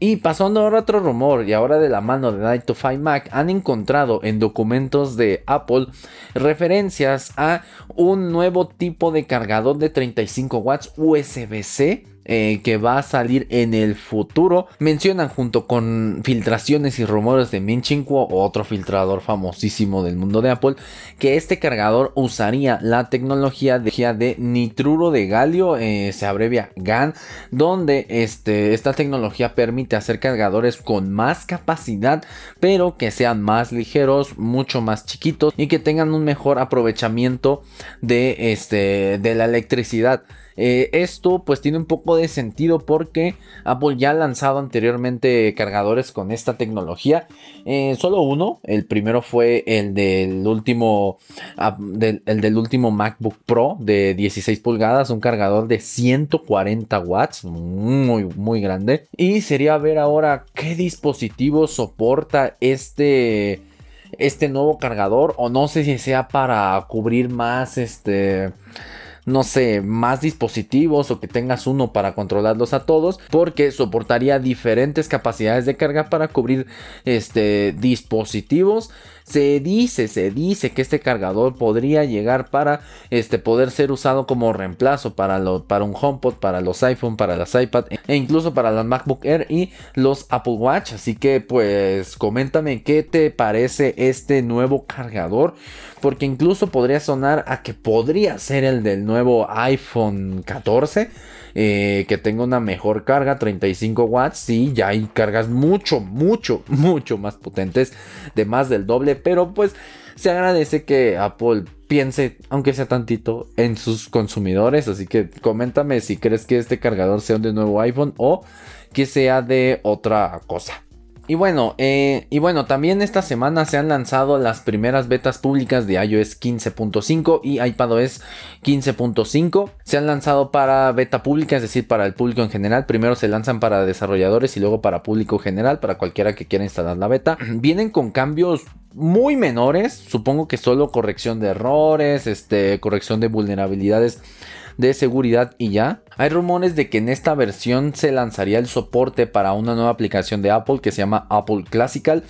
S1: Y pasando ahora a otro rumor, y ahora de la mano de Night to Find Mac, han encontrado en documentos de Apple referencias a un nuevo tipo de cargador de 35 watts USB-C eh, que va a salir en el futuro. Mencionan junto con filtraciones y rumores de Min otro filtrador famosísimo del mundo de Apple, que este cargador usaría la tecnología de, nitruro de galio, eh, se abrevia GAN, donde este, esta tecnología permite hacer cargadores con más capacidad, pero que sean más ligeros, mucho más chiquitos y que tengan un mejor aprovechamiento de, este, de la electricidad. Eh, esto pues tiene un poco de sentido porque Apple ya ha lanzado anteriormente cargadores con esta tecnología. Eh, solo uno, el primero fue el del último, ah, el del último MacBook Pro de 16 pulgadas, un cargador de 140 watts, muy, muy grande. Y sería ver ahora qué dispositivo soporta este este nuevo cargador o no sé si sea para cubrir más este no sé, más dispositivos o que tengas uno para controlarlos a todos, porque soportaría diferentes capacidades de carga para cubrir este dispositivos se dice, se dice que este cargador podría llegar para este, poder ser usado como reemplazo para, lo, para un HomePod, para los iPhone, para las iPad e incluso para las MacBook Air y los Apple Watch. Así que pues coméntame qué te parece este nuevo cargador. Porque incluso podría sonar a que podría ser el del nuevo iPhone 14. Eh, que tenga una mejor carga, 35 watts. Sí, ya hay cargas mucho, mucho, mucho más potentes, de más del doble, pero pues se agradece que Apple piense, aunque sea tantito, en sus consumidores. Así que coméntame si crees que este cargador sea de nuevo iPhone o que sea de otra cosa. Y bueno, eh, y bueno, también esta semana se han lanzado las primeras betas públicas de iOS 15.5 y iPadOS 15.5. Se han lanzado para beta pública, es decir, para el público en general. Primero se lanzan para desarrolladores y luego para público general, para cualquiera que quiera instalar la beta. Vienen con cambios muy menores, supongo que solo corrección de errores, este, corrección de vulnerabilidades de seguridad y ya. Hay rumores de que en esta versión se lanzaría el soporte para una nueva aplicación de Apple que se llama Apple Classical,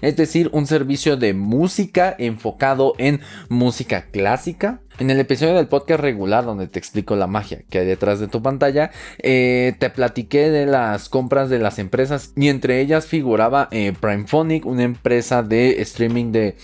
S1: es decir, un servicio de música enfocado en música clásica. En el episodio del podcast regular donde te explico la magia que hay detrás de tu pantalla, eh, te platiqué de las compras de las empresas y entre ellas figuraba eh, Primephonic, una empresa de streaming de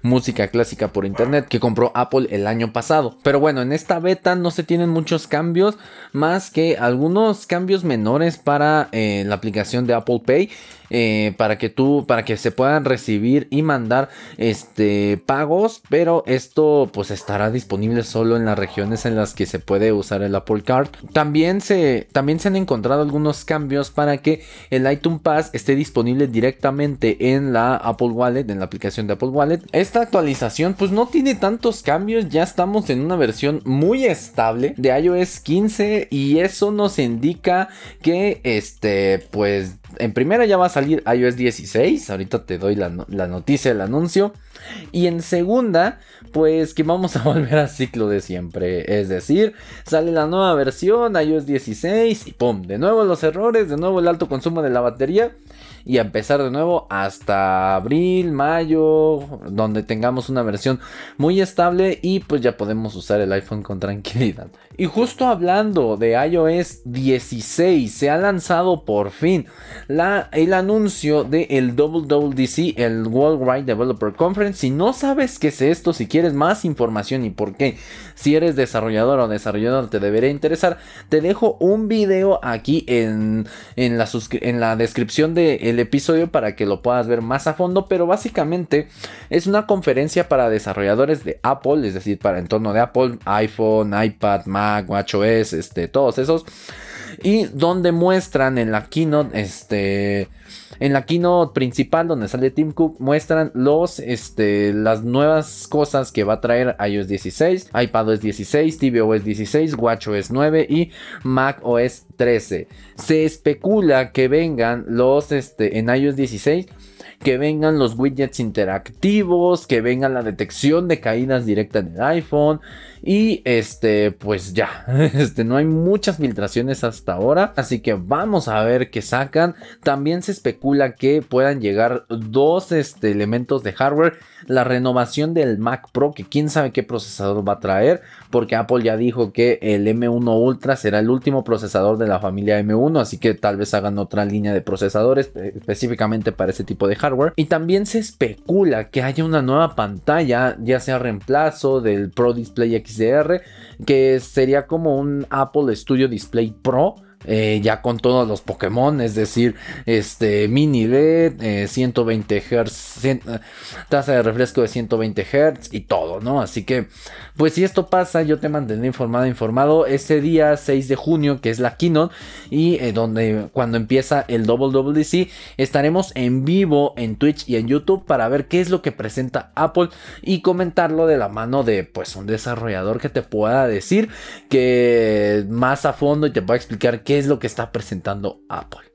S1: música clásica por internet que compró Apple el año pasado. Pero bueno, en esta beta no se tienen muchos cambios, más que algunos cambios menores para eh, la aplicación de Apple Pay. Eh, para que tú, para que se puedan recibir y mandar este pagos, pero esto pues estará disponible solo en las regiones en las que se puede usar el Apple Card. También se, también se han encontrado algunos cambios para que el iTunes Pass esté disponible directamente en la Apple Wallet, en la aplicación de Apple Wallet. Esta actualización pues no tiene tantos cambios, ya estamos en una versión muy estable de iOS 15 y eso nos indica que este pues en primera ya va a salir iOS 16, ahorita te doy la, noticia, el anuncio. Y en segunda, pues que vamos a volver al ciclo de siempre. Es decir, sale la nueva versión, iOS 16 y ¡pum! De nuevo los errores, de nuevo el alto consumo de la batería. Y a empezar de nuevo hasta abril, mayo, donde tengamos una versión muy estable y pues ya podemos usar el iPhone con tranquilidad. Y justo hablando de iOS 16, se ha lanzado por fin la, el anuncio del el WWDC, el Worldwide Developer Conference. Si no sabes qué es esto, si quieres más información y por qué, si eres desarrollador o desarrollador te debería interesar, te dejo un video aquí en, en, la, descripción del episodio para que lo puedas ver más a fondo. Pero básicamente es una conferencia para desarrolladores de Apple, es decir, para entorno de Apple, iPhone, iPad, Mac, WatchOS, este, todos esos. Y donde muestran en la keynote, este, en la keynote principal donde sale Tim Cook, muestran los, este, las nuevas cosas que va a traer iOS 16, iPadOS 16, tvOS 16, WatchOS 9 y macOS 13. Se especula que vengan los, este, en iOS 16 que vengan los widgets interactivos, que venga la detección de caídas directas en el iPhone, y este, pues ya, este, no hay muchas filtraciones hasta ahora. Así que vamos a ver qué sacan. También se especula que puedan llegar dos este, elementos de hardware. La renovación del Mac Pro, que quién sabe qué procesador va a traer. Porque Apple ya dijo que el M1 Ultra será el último procesador de la familia M1. Así que tal vez hagan otra línea de procesadores eh, específicamente para ese tipo de hardware. Y también se especula que haya una nueva pantalla, ya sea reemplazo del Pro Display X que sería como un Apple Studio Display Pro eh, ya con todos los Pokémon, es decir, este mini LED, 120 Hz, tasa de refresco de 120 Hz y todo, ¿no? Así que, pues si esto pasa, yo te mantendré informado, informado ese día 6 de junio, que es la keynote, y eh, donde cuando empieza el WWDC, estaremos en vivo en Twitch y en YouTube para ver qué es lo que presenta Apple y comentarlo de la mano de, pues, un desarrollador que te pueda decir que más a fondo y te pueda explicar qué es lo que está presentando Apple.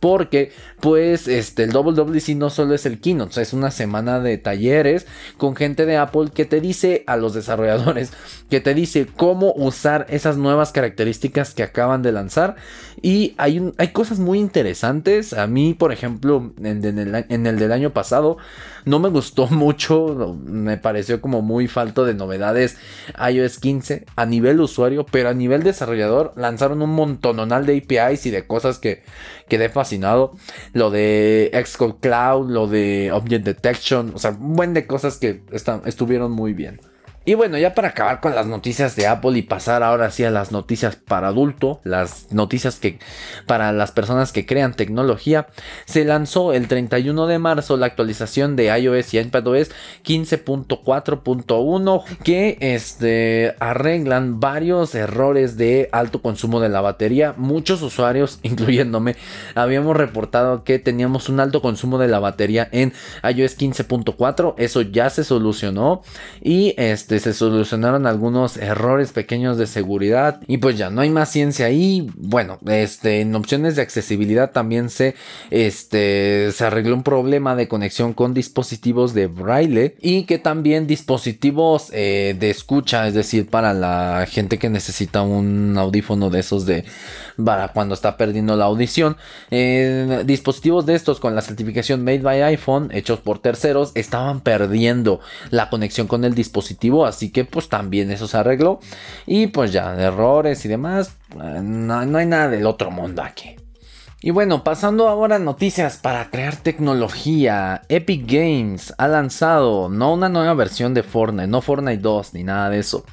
S1: Porque, pues, este, el WWDC no solo es el keynote, es una semana de talleres con gente de Apple que te dice a los desarrolladores, que te dice cómo usar esas nuevas características que acaban de lanzar. Y hay, hay cosas muy interesantes. A mí, por ejemplo, en, el, en el del año pasado, no me gustó mucho, me pareció como muy falto de novedades iOS 15 a nivel usuario, pero a nivel desarrollador lanzaron un montononal de APIs y de cosas que quedé fascinado. Lo de Xcode Cloud, lo de Object Detection, o sea, un buen de cosas que estuvieron muy bien. Y bueno, ya para acabar con las noticias de Apple y pasar ahora sí a las noticias para adulto, las noticias que para las personas que crean tecnología, se lanzó el 31 de marzo la actualización de iOS y iPadOS 15.4.1 que este, arreglan varios errores de alto consumo de la batería. Muchos usuarios, incluyéndome, habíamos reportado que teníamos un alto consumo de la batería en iOS 15.4, eso ya se solucionó y este este, se solucionaron algunos errores pequeños de seguridad y pues ya no hay más ciencia ahí. Bueno, este, en opciones de accesibilidad también se, este, se arregló un problema de conexión con dispositivos de braille y que también dispositivos eh, de escucha, es decir, para la gente que necesita un audífono de esos de para cuando está perdiendo la audición. Dispositivos de estos con la certificación Made by iPhone, hechos por terceros, estaban perdiendo la conexión con el dispositivo, así que pues también eso se arregló. Y pues ya, errores y demás, eh, no, no hay nada del otro mundo aquí. Y bueno, pasando ahora a noticias para crear tecnología, Epic Games ha lanzado no una nueva versión de Fortnite, no Fortnite 2 ni nada de eso,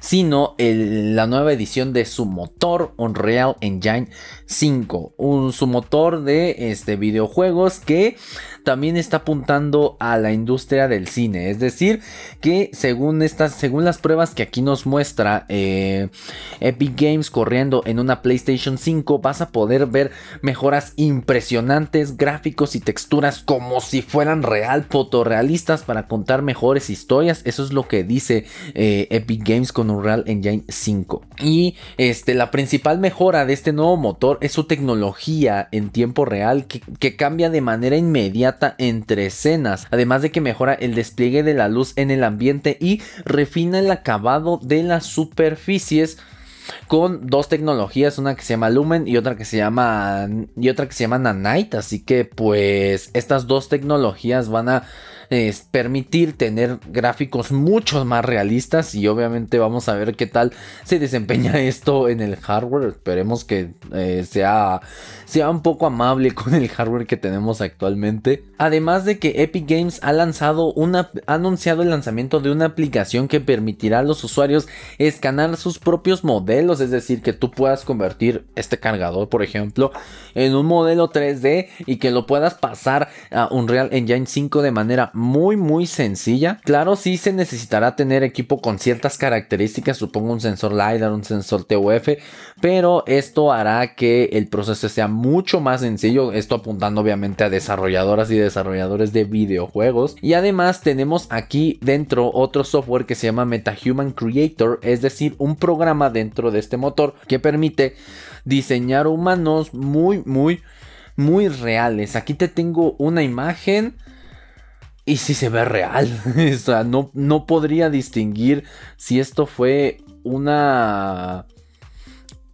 S1: sino la nueva edición de su motor Unreal Engine 5, un, su motor de este, videojuegos que también está apuntando a la industria del cine. Es decir, que según, estas, según las pruebas que aquí nos muestra eh, Epic Games corriendo en una PlayStation 5, vas a poder ver mejoras impresionantes, gráficos y texturas como si fueran real, fotorrealistas para contar mejores historias. Eso es lo que dice eh, Epic Games con Unreal Engine 5. Y este, la principal mejora de este nuevo motor es su tecnología en tiempo real que cambia de manera inmediata entre escenas, además de que mejora el despliegue de la luz en el ambiente y refina el acabado de las superficies con dos tecnologías, una que se llama Lumen y otra que se llama y otra que se llama Nanite, así que pues estas dos tecnologías van a es permitir tener gráficos mucho más realistas y obviamente vamos a ver qué tal se desempeña esto en el hardware. Esperemos que eh, sea, sea un poco amable con el hardware que tenemos actualmente. Además de que Epic Games ha lanzado una, anunciado el lanzamiento de una aplicación que permitirá a los usuarios escanear sus propios modelos, es decir, que tú puedas convertir este cargador, por ejemplo, en un modelo 3D y que lo puedas pasar a Unreal Engine 5 de manera muy muy sencilla. Claro, sí se necesitará tener equipo con ciertas características, supongo un sensor LiDAR, un sensor TUF, pero esto hará que el proceso sea mucho más sencillo, esto apuntando obviamente a desarrolladoras y desarrolladores de videojuegos. Y además tenemos aquí dentro otro software que se llama MetaHuman Creator, es decir, un programa dentro de este motor que permite diseñar humanos muy muy muy reales. Aquí te tengo una imagen y si se ve real. o sea, no, no podría distinguir si esto fue una,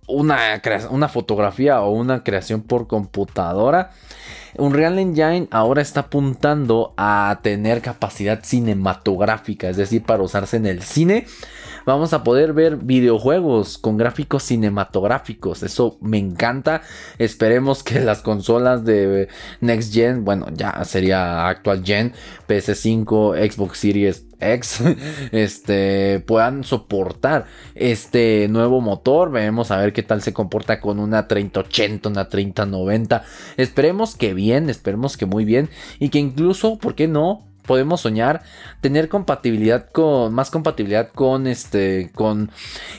S1: una, una fotografía o una creación por computadora. Unreal Engine ahora está apuntando a tener capacidad cinematográfica, es decir, para usarse en el cine vamos a poder ver videojuegos con gráficos cinematográficos. Eso me encanta. Esperemos que las consolas de Next Gen, bueno, ya sería actual Gen, PS5, Xbox Series X, este, puedan soportar este nuevo motor. Veremos a ver qué tal se comporta con una 3080, una 3090. Esperemos que bien, esperemos que muy bien. Y que incluso, ¿por qué no? Podemos soñar tener compatibilidad con más compatibilidad con este con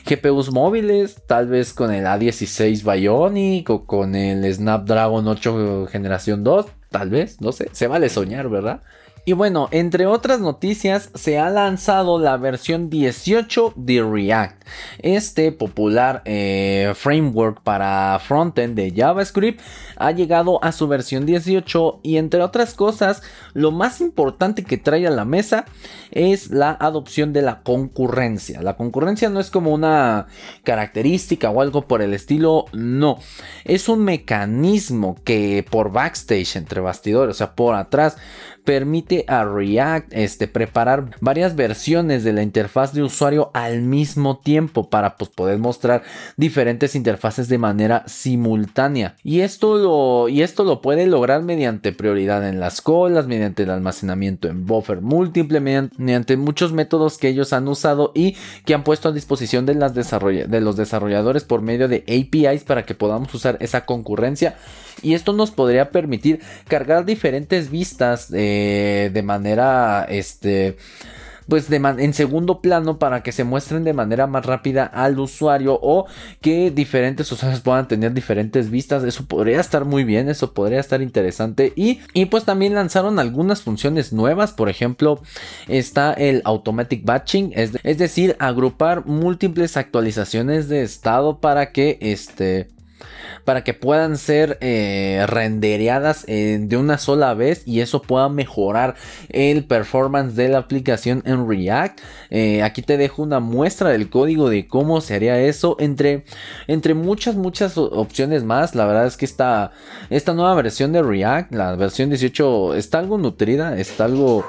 S1: GPUs móviles, tal vez con el A16 Bionic o con el Snapdragon 8 generación 2, tal vez, no sé, se vale soñar, ¿verdad? Y bueno, entre otras noticias, se ha lanzado la versión 18 de React, este popular eh, framework para frontend de JavaScript ha llegado a su versión 18 y entre otras cosas, lo más importante que trae a la mesa es la adopción de la concurrencia. La concurrencia no es como una característica o algo por el estilo, no, es un mecanismo que por backstage entre bastidores, o sea, por atrás permite a React este, preparar varias versiones de la interfaz de usuario al mismo tiempo para pues, poder mostrar diferentes interfaces de manera simultánea. Y esto, lo, y esto lo puede lograr mediante prioridad en las colas, mediante el almacenamiento en buffer múltiple, mediante, muchos métodos que ellos han usado y que han puesto a disposición de, las de los desarrolladores por medio de APIs para que podamos usar esa concurrencia y esto nos podría permitir cargar diferentes vistas eh, de manera este pues en segundo plano para que se muestren de manera más rápida al usuario o que diferentes usuarios puedan tener diferentes vistas. Eso podría estar muy bien, eso podría estar interesante. Y, y pues también lanzaron algunas funciones nuevas. Por ejemplo, está el Automatic Batching, es, es decir, agrupar múltiples actualizaciones de estado para que este para que puedan ser eh, rendereadas eh, de una sola vez y eso pueda mejorar el performance de la aplicación en React. Eh, aquí te dejo una muestra del código de cómo se haría eso entre, entre muchas, muchas opciones más. La verdad es que esta, esta nueva versión de React, la versión 18, está algo nutrida, está algo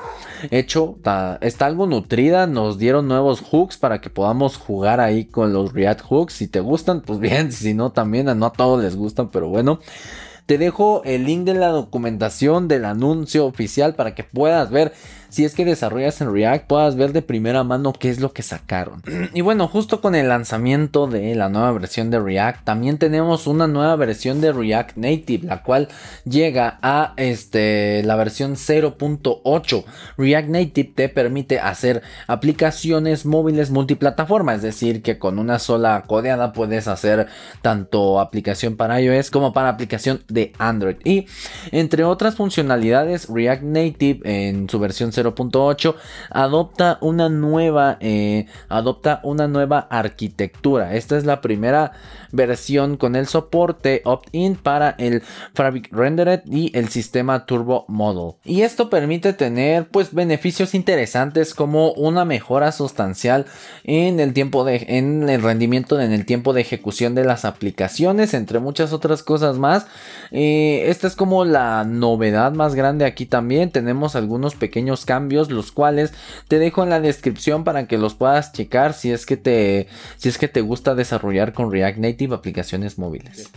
S1: hecho, está, algo nutrida, nos dieron nuevos hooks para que podamos jugar ahí con los React hooks. Si te gustan, pues bien, si no también, no a todos les gustan, pero bueno. Te dejo el link de la documentación del anuncio oficial para que puedas ver si es que desarrollas en React, puedas ver de primera mano qué es lo que sacaron. Y bueno, justo con el lanzamiento de la nueva versión de React, también tenemos una nueva versión de React Native, la cual llega a este, la versión 0.8. React Native te permite hacer aplicaciones móviles multiplataforma, es decir, que con una sola codeada puedes hacer tanto aplicación para iOS como para aplicación de Android. Y entre otras funcionalidades, React Native en su versión 0.8 adopta una nueva eh, adopta una nueva arquitectura. Esta es la primera versión con el soporte opt-in para el Fabric Rendered y el sistema Turbo Model. Y esto permite tener pues beneficios interesantes como una mejora sustancial en el tiempo de en el rendimiento en el tiempo de ejecución de las aplicaciones entre muchas otras cosas más. Eh, esta es como la novedad más grande aquí también. Tenemos algunos pequeños cambios los cuales te dejo en la descripción para que los puedas checar si es que te si es que te gusta desarrollar con React Native aplicaciones móviles.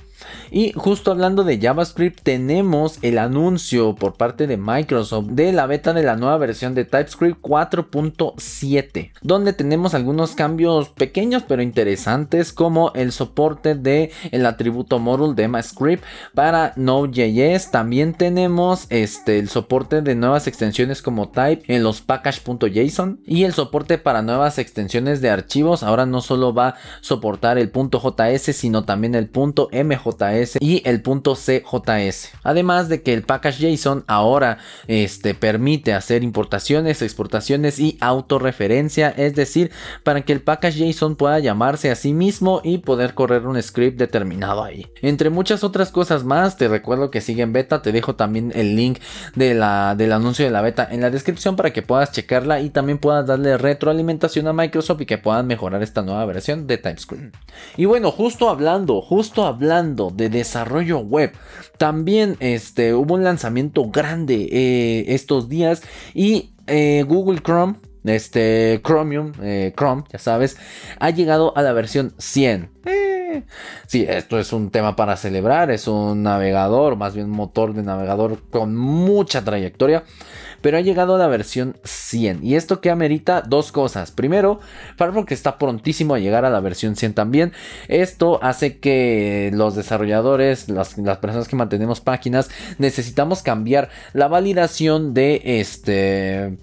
S1: Y justo hablando de JavaScript, tenemos el anuncio por parte de Microsoft de la beta de la nueva versión de TypeScript 4.7, donde tenemos algunos cambios pequeños pero interesantes como el soporte de atributo module de EmaScript para Node.js. También tenemos este, el soporte de nuevas extensiones como type en los package.json y el soporte para nuevas extensiones de archivos. Ahora no solo va a soportar el .js sino también el y el punto CJS. Además de que el package JSON ahora este, permite hacer importaciones, exportaciones y autorreferencia, es decir, para que el package JSON pueda llamarse a sí mismo y poder correr un script determinado ahí. Entre muchas otras cosas más, te recuerdo que sigue en beta, te dejo también el link de la, del anuncio de la beta en la descripción para que puedas checarla y también puedas darle retroalimentación a Microsoft y que puedan mejorar esta nueva versión de TypeScript. Y bueno, justo hablando, justo hablando de desarrollo web. También este, hubo un lanzamiento grande eh, estos días y eh, Google Chrome este Chromium, eh, Chrome, ya sabes, ha llegado a la versión 100. sí, esto es un tema para celebrar, es un navegador, más bien motor de navegador con mucha trayectoria pero ha llegado a la versión 100. Y esto que amerita dos cosas. Primero, Firefox está prontísimo a llegar a la versión 100 también. Esto hace que los desarrolladores, las, personas que mantenemos páginas, necesitamos cambiar la validación de este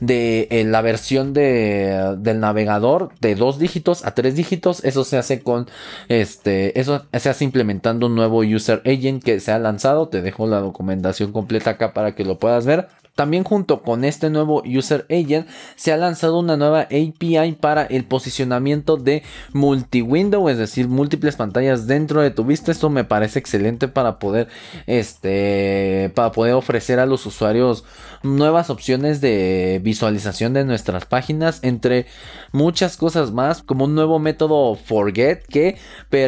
S1: de eh, la versión de, del navegador de dos dígitos a tres dígitos. Eso se hace con este. Eso se hace implementando un nuevo user agent que se ha lanzado. Te dejo la documentación completa acá para que lo puedas ver. También junto con este nuevo User Agent se ha lanzado una nueva API para el posicionamiento de multi-window, es decir, múltiples pantallas dentro de tu vista. Esto me parece excelente para poder, este, para poder ofrecer a los usuarios nuevas opciones de visualización de nuestras páginas, entre muchas cosas más, como un nuevo método forget que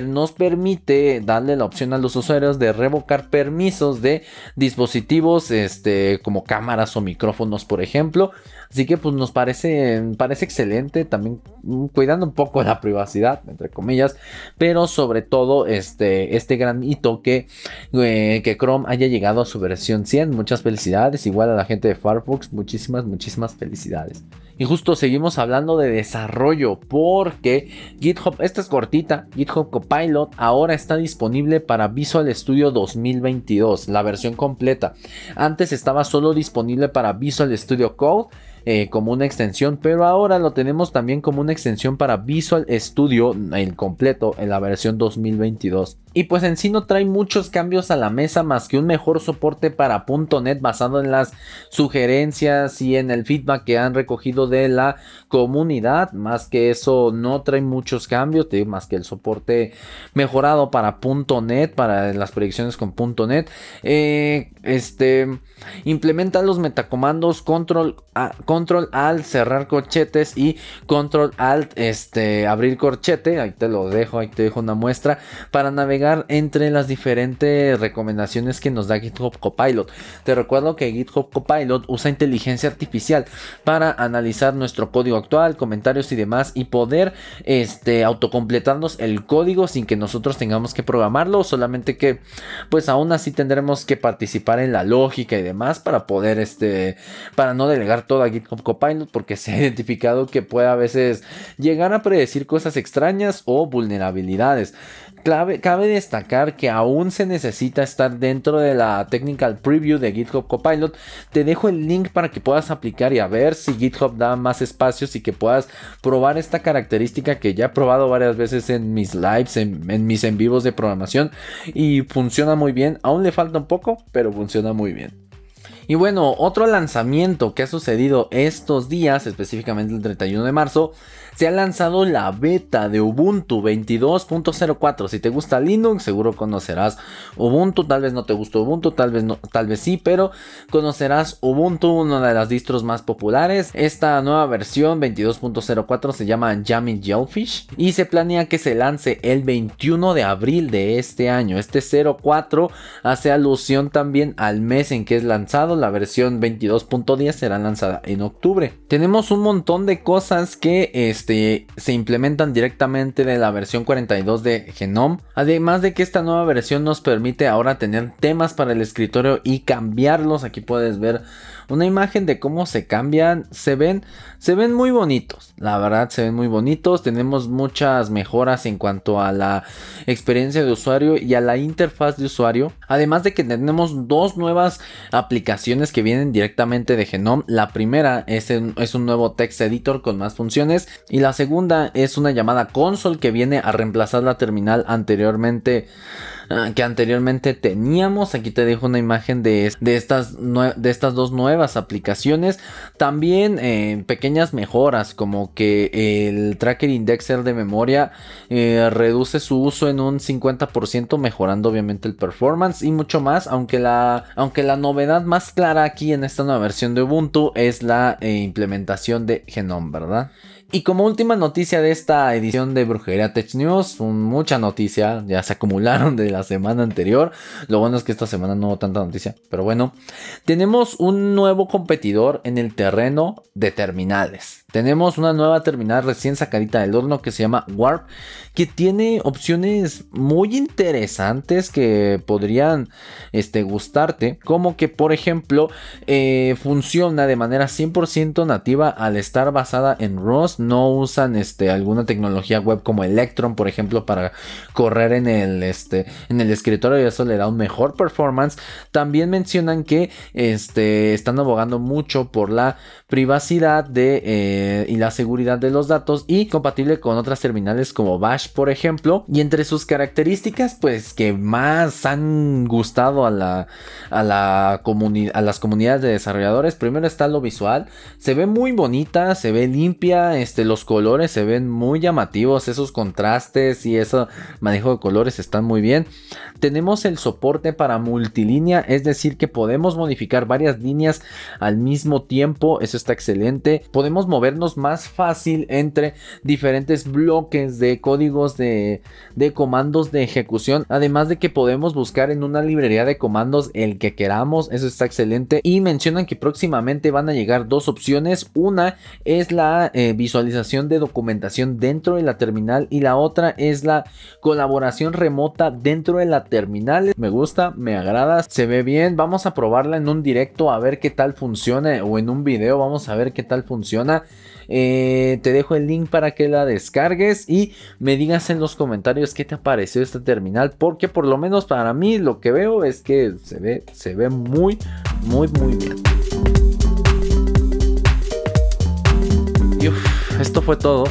S1: nos permite darle la opción a los usuarios de revocar permisos de dispositivos, este, como cámara o micrófonos, por ejemplo. Así que pues nos parece, parece excelente, también mm, cuidando un poco la privacidad, entre comillas, pero sobre todo este, este gran hito que, eh, que Chrome haya llegado a su versión 100. Muchas felicidades, igual a la gente de Firefox, muchísimas, muchísimas felicidades. Y justo seguimos hablando de desarrollo porque GitHub, esta es cortita, GitHub Copilot ahora está disponible para Visual Studio 2022, la versión completa. Antes estaba solo disponible para Visual Studio Code eh, como una extensión, pero ahora lo tenemos también como una extensión para Visual Studio, el completo, en la versión 2022. Y pues en sí no trae muchos cambios a la mesa más que un mejor soporte para .NET basado en las sugerencias y en el feedback que han recogido de la comunidad. Más que eso no trae muchos cambios, más que el soporte mejorado para .NET, para las predicciones con .NET. Eh, este implementa los metacomandos control, control alt cerrar corchetes y control alt este abrir corchete. Ahí te lo dejo, ahí te dejo una muestra para navegar entre las diferentes recomendaciones que nos da GitHub Copilot. Te recuerdo que GitHub Copilot usa inteligencia artificial para analizar nuestro código actual, comentarios y demás y poder este autocompletarnos el código sin que nosotros tengamos que programarlo, solamente que pues aún así tendremos que participar en la lógica y demás para poder, este, para no delegar todo a GitHub Copilot porque se ha identificado que puede a veces llegar a predecir cosas extrañas o vulnerabilidades. Cabe destacar que aún se necesita estar dentro de la technical preview de GitHub Copilot. Te dejo el link para que puedas aplicar y a ver si GitHub da más espacios y que puedas probar esta característica que ya he probado varias veces en mis lives, en, en mis en vivos de programación y funciona muy bien. Aún le falta un poco, pero funciona muy bien. Y bueno, otro lanzamiento que ha sucedido estos días, específicamente el 31 de marzo, se ha lanzado la beta de Ubuntu 22.04. Si te gusta Linux, seguro conocerás Ubuntu. Tal vez no te gustó Ubuntu, tal vez no, tal vez sí, pero conocerás Ubuntu, una de las distros más populares. Esta nueva versión 22.04 se llama Jammy Jellyfish y se planea que se lance el 21 de abril de este año. Este 04 hace alusión también al mes en que es lanzado. La versión 22.10 será lanzada en octubre. Tenemos un montón de cosas que este, se implementan directamente de la versión 42 de Genome. Además de que esta nueva versión nos permite ahora tener temas para el escritorio y cambiarlos. Aquí puedes ver una imagen de cómo se cambian. Se ven, se ven muy bonitos. La verdad, se ven muy bonitos. Tenemos muchas mejoras en cuanto a la experiencia de usuario y a la interfaz de usuario. Además de que tenemos dos nuevas aplicaciones que vienen directamente de Genome. La primera es, es un nuevo text editor con más funciones. Y la segunda es una llamada console que viene a reemplazar la terminal anteriormente que anteriormente teníamos. Aquí te dejo una imagen de, de, estas, de estas dos nuevas aplicaciones. También eh, pequeñas mejoras como que el tracker indexer de memoria eh, reduce su uso en un 50% mejorando obviamente el performance y mucho más. Aunque la, aunque la novedad más clara aquí en esta nueva versión de Ubuntu es la eh, implementación de Genome, ¿verdad? Y como última noticia de esta edición de Brujería Tech News, mucha noticia, ya se acumularon de la semana anterior. Lo bueno es que esta semana no hubo tanta noticia, pero bueno, tenemos un nuevo competidor en el terreno de terminales. Tenemos una nueva terminal recién sacadita del horno que se llama Warp, que tiene opciones muy interesantes que podrían este, gustarte, como que por ejemplo eh, funciona de manera 100% nativa al estar basada en ROS, no usan este, alguna tecnología web como Electron, por ejemplo, para correr en el, este, en el escritorio y eso le da un mejor performance. También mencionan que este, están abogando mucho por la privacidad de, eh, y la seguridad de los datos y compatible con otras terminales como Bash, por ejemplo. Y entre sus características, pues que más han gustado a la, a la a las comunidades de desarrolladores, primero está lo visual. Se ve muy bonita, se ve limpia, este, los colores se ven muy llamativos, esos contrastes y ese manejo de colores están muy bien. Tenemos el soporte para multilínea, es decir, que podemos modificar varias líneas al mismo tiempo, eso está excelente. Podemos movernos más fácil entre diferentes bloques de códigos de, de comandos de ejecución, además de que podemos buscar en una librería de comandos el que queramos, eso está excelente. Y mencionan que próximamente van a llegar dos opciones, una es la eh, visualización de documentación dentro de la terminal y la otra es la colaboración remota dentro de la terminal. Me gusta, me agrada, se ve bien. Vamos a probarla en un directo a ver qué tal funciona o en un video vamos a ver qué tal funciona. Eh, te dejo el link para que la descargues y me digas en los comentarios qué te pareció esta terminal. Porque por lo menos para mí lo que veo es que se ve, se ve muy, muy, muy bien. esto fue todo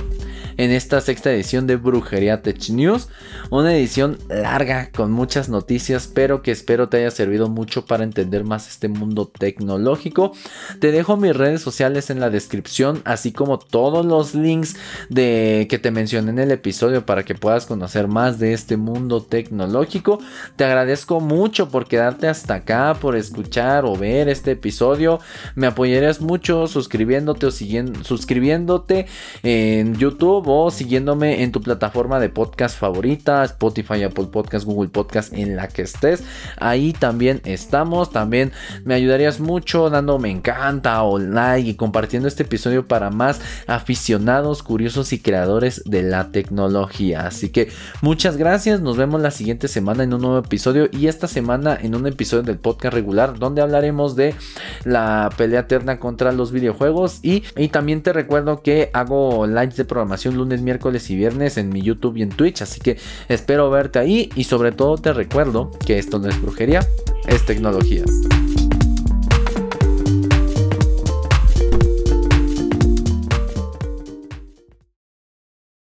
S1: en esta sexta edición de Brujería Tech News. Una edición larga con muchas noticias, pero que espero te haya servido mucho para entender más este mundo tecnológico. Te dejo mis redes sociales en la descripción, así como todos los links de que te mencioné en el episodio para que puedas conocer más de este mundo tecnológico. Te agradezco mucho por quedarte hasta acá, por escuchar o ver este episodio. Me apoyarías mucho suscribiéndote o siguiendo, suscribiéndote en YouTube o siguiéndome en tu plataforma de podcast favorita, Spotify, Apple Podcast, Google Podcast, en la que estés. Ahí también estamos. También me ayudarías mucho dando me encanta o like y compartiendo este episodio para más aficionados, curiosos y creadores de la tecnología. Así que muchas gracias. Nos vemos la siguiente semana en un nuevo episodio y esta semana en un episodio del podcast regular donde hablaremos de la pelea eterna contra los videojuegos y, y también te recuerdo que hago lives de programación lunes, miércoles y viernes en mi YouTube y en Twitch. Así que espero verte ahí y sobre todo te recuerdo que esto no es brujería, es tecnología.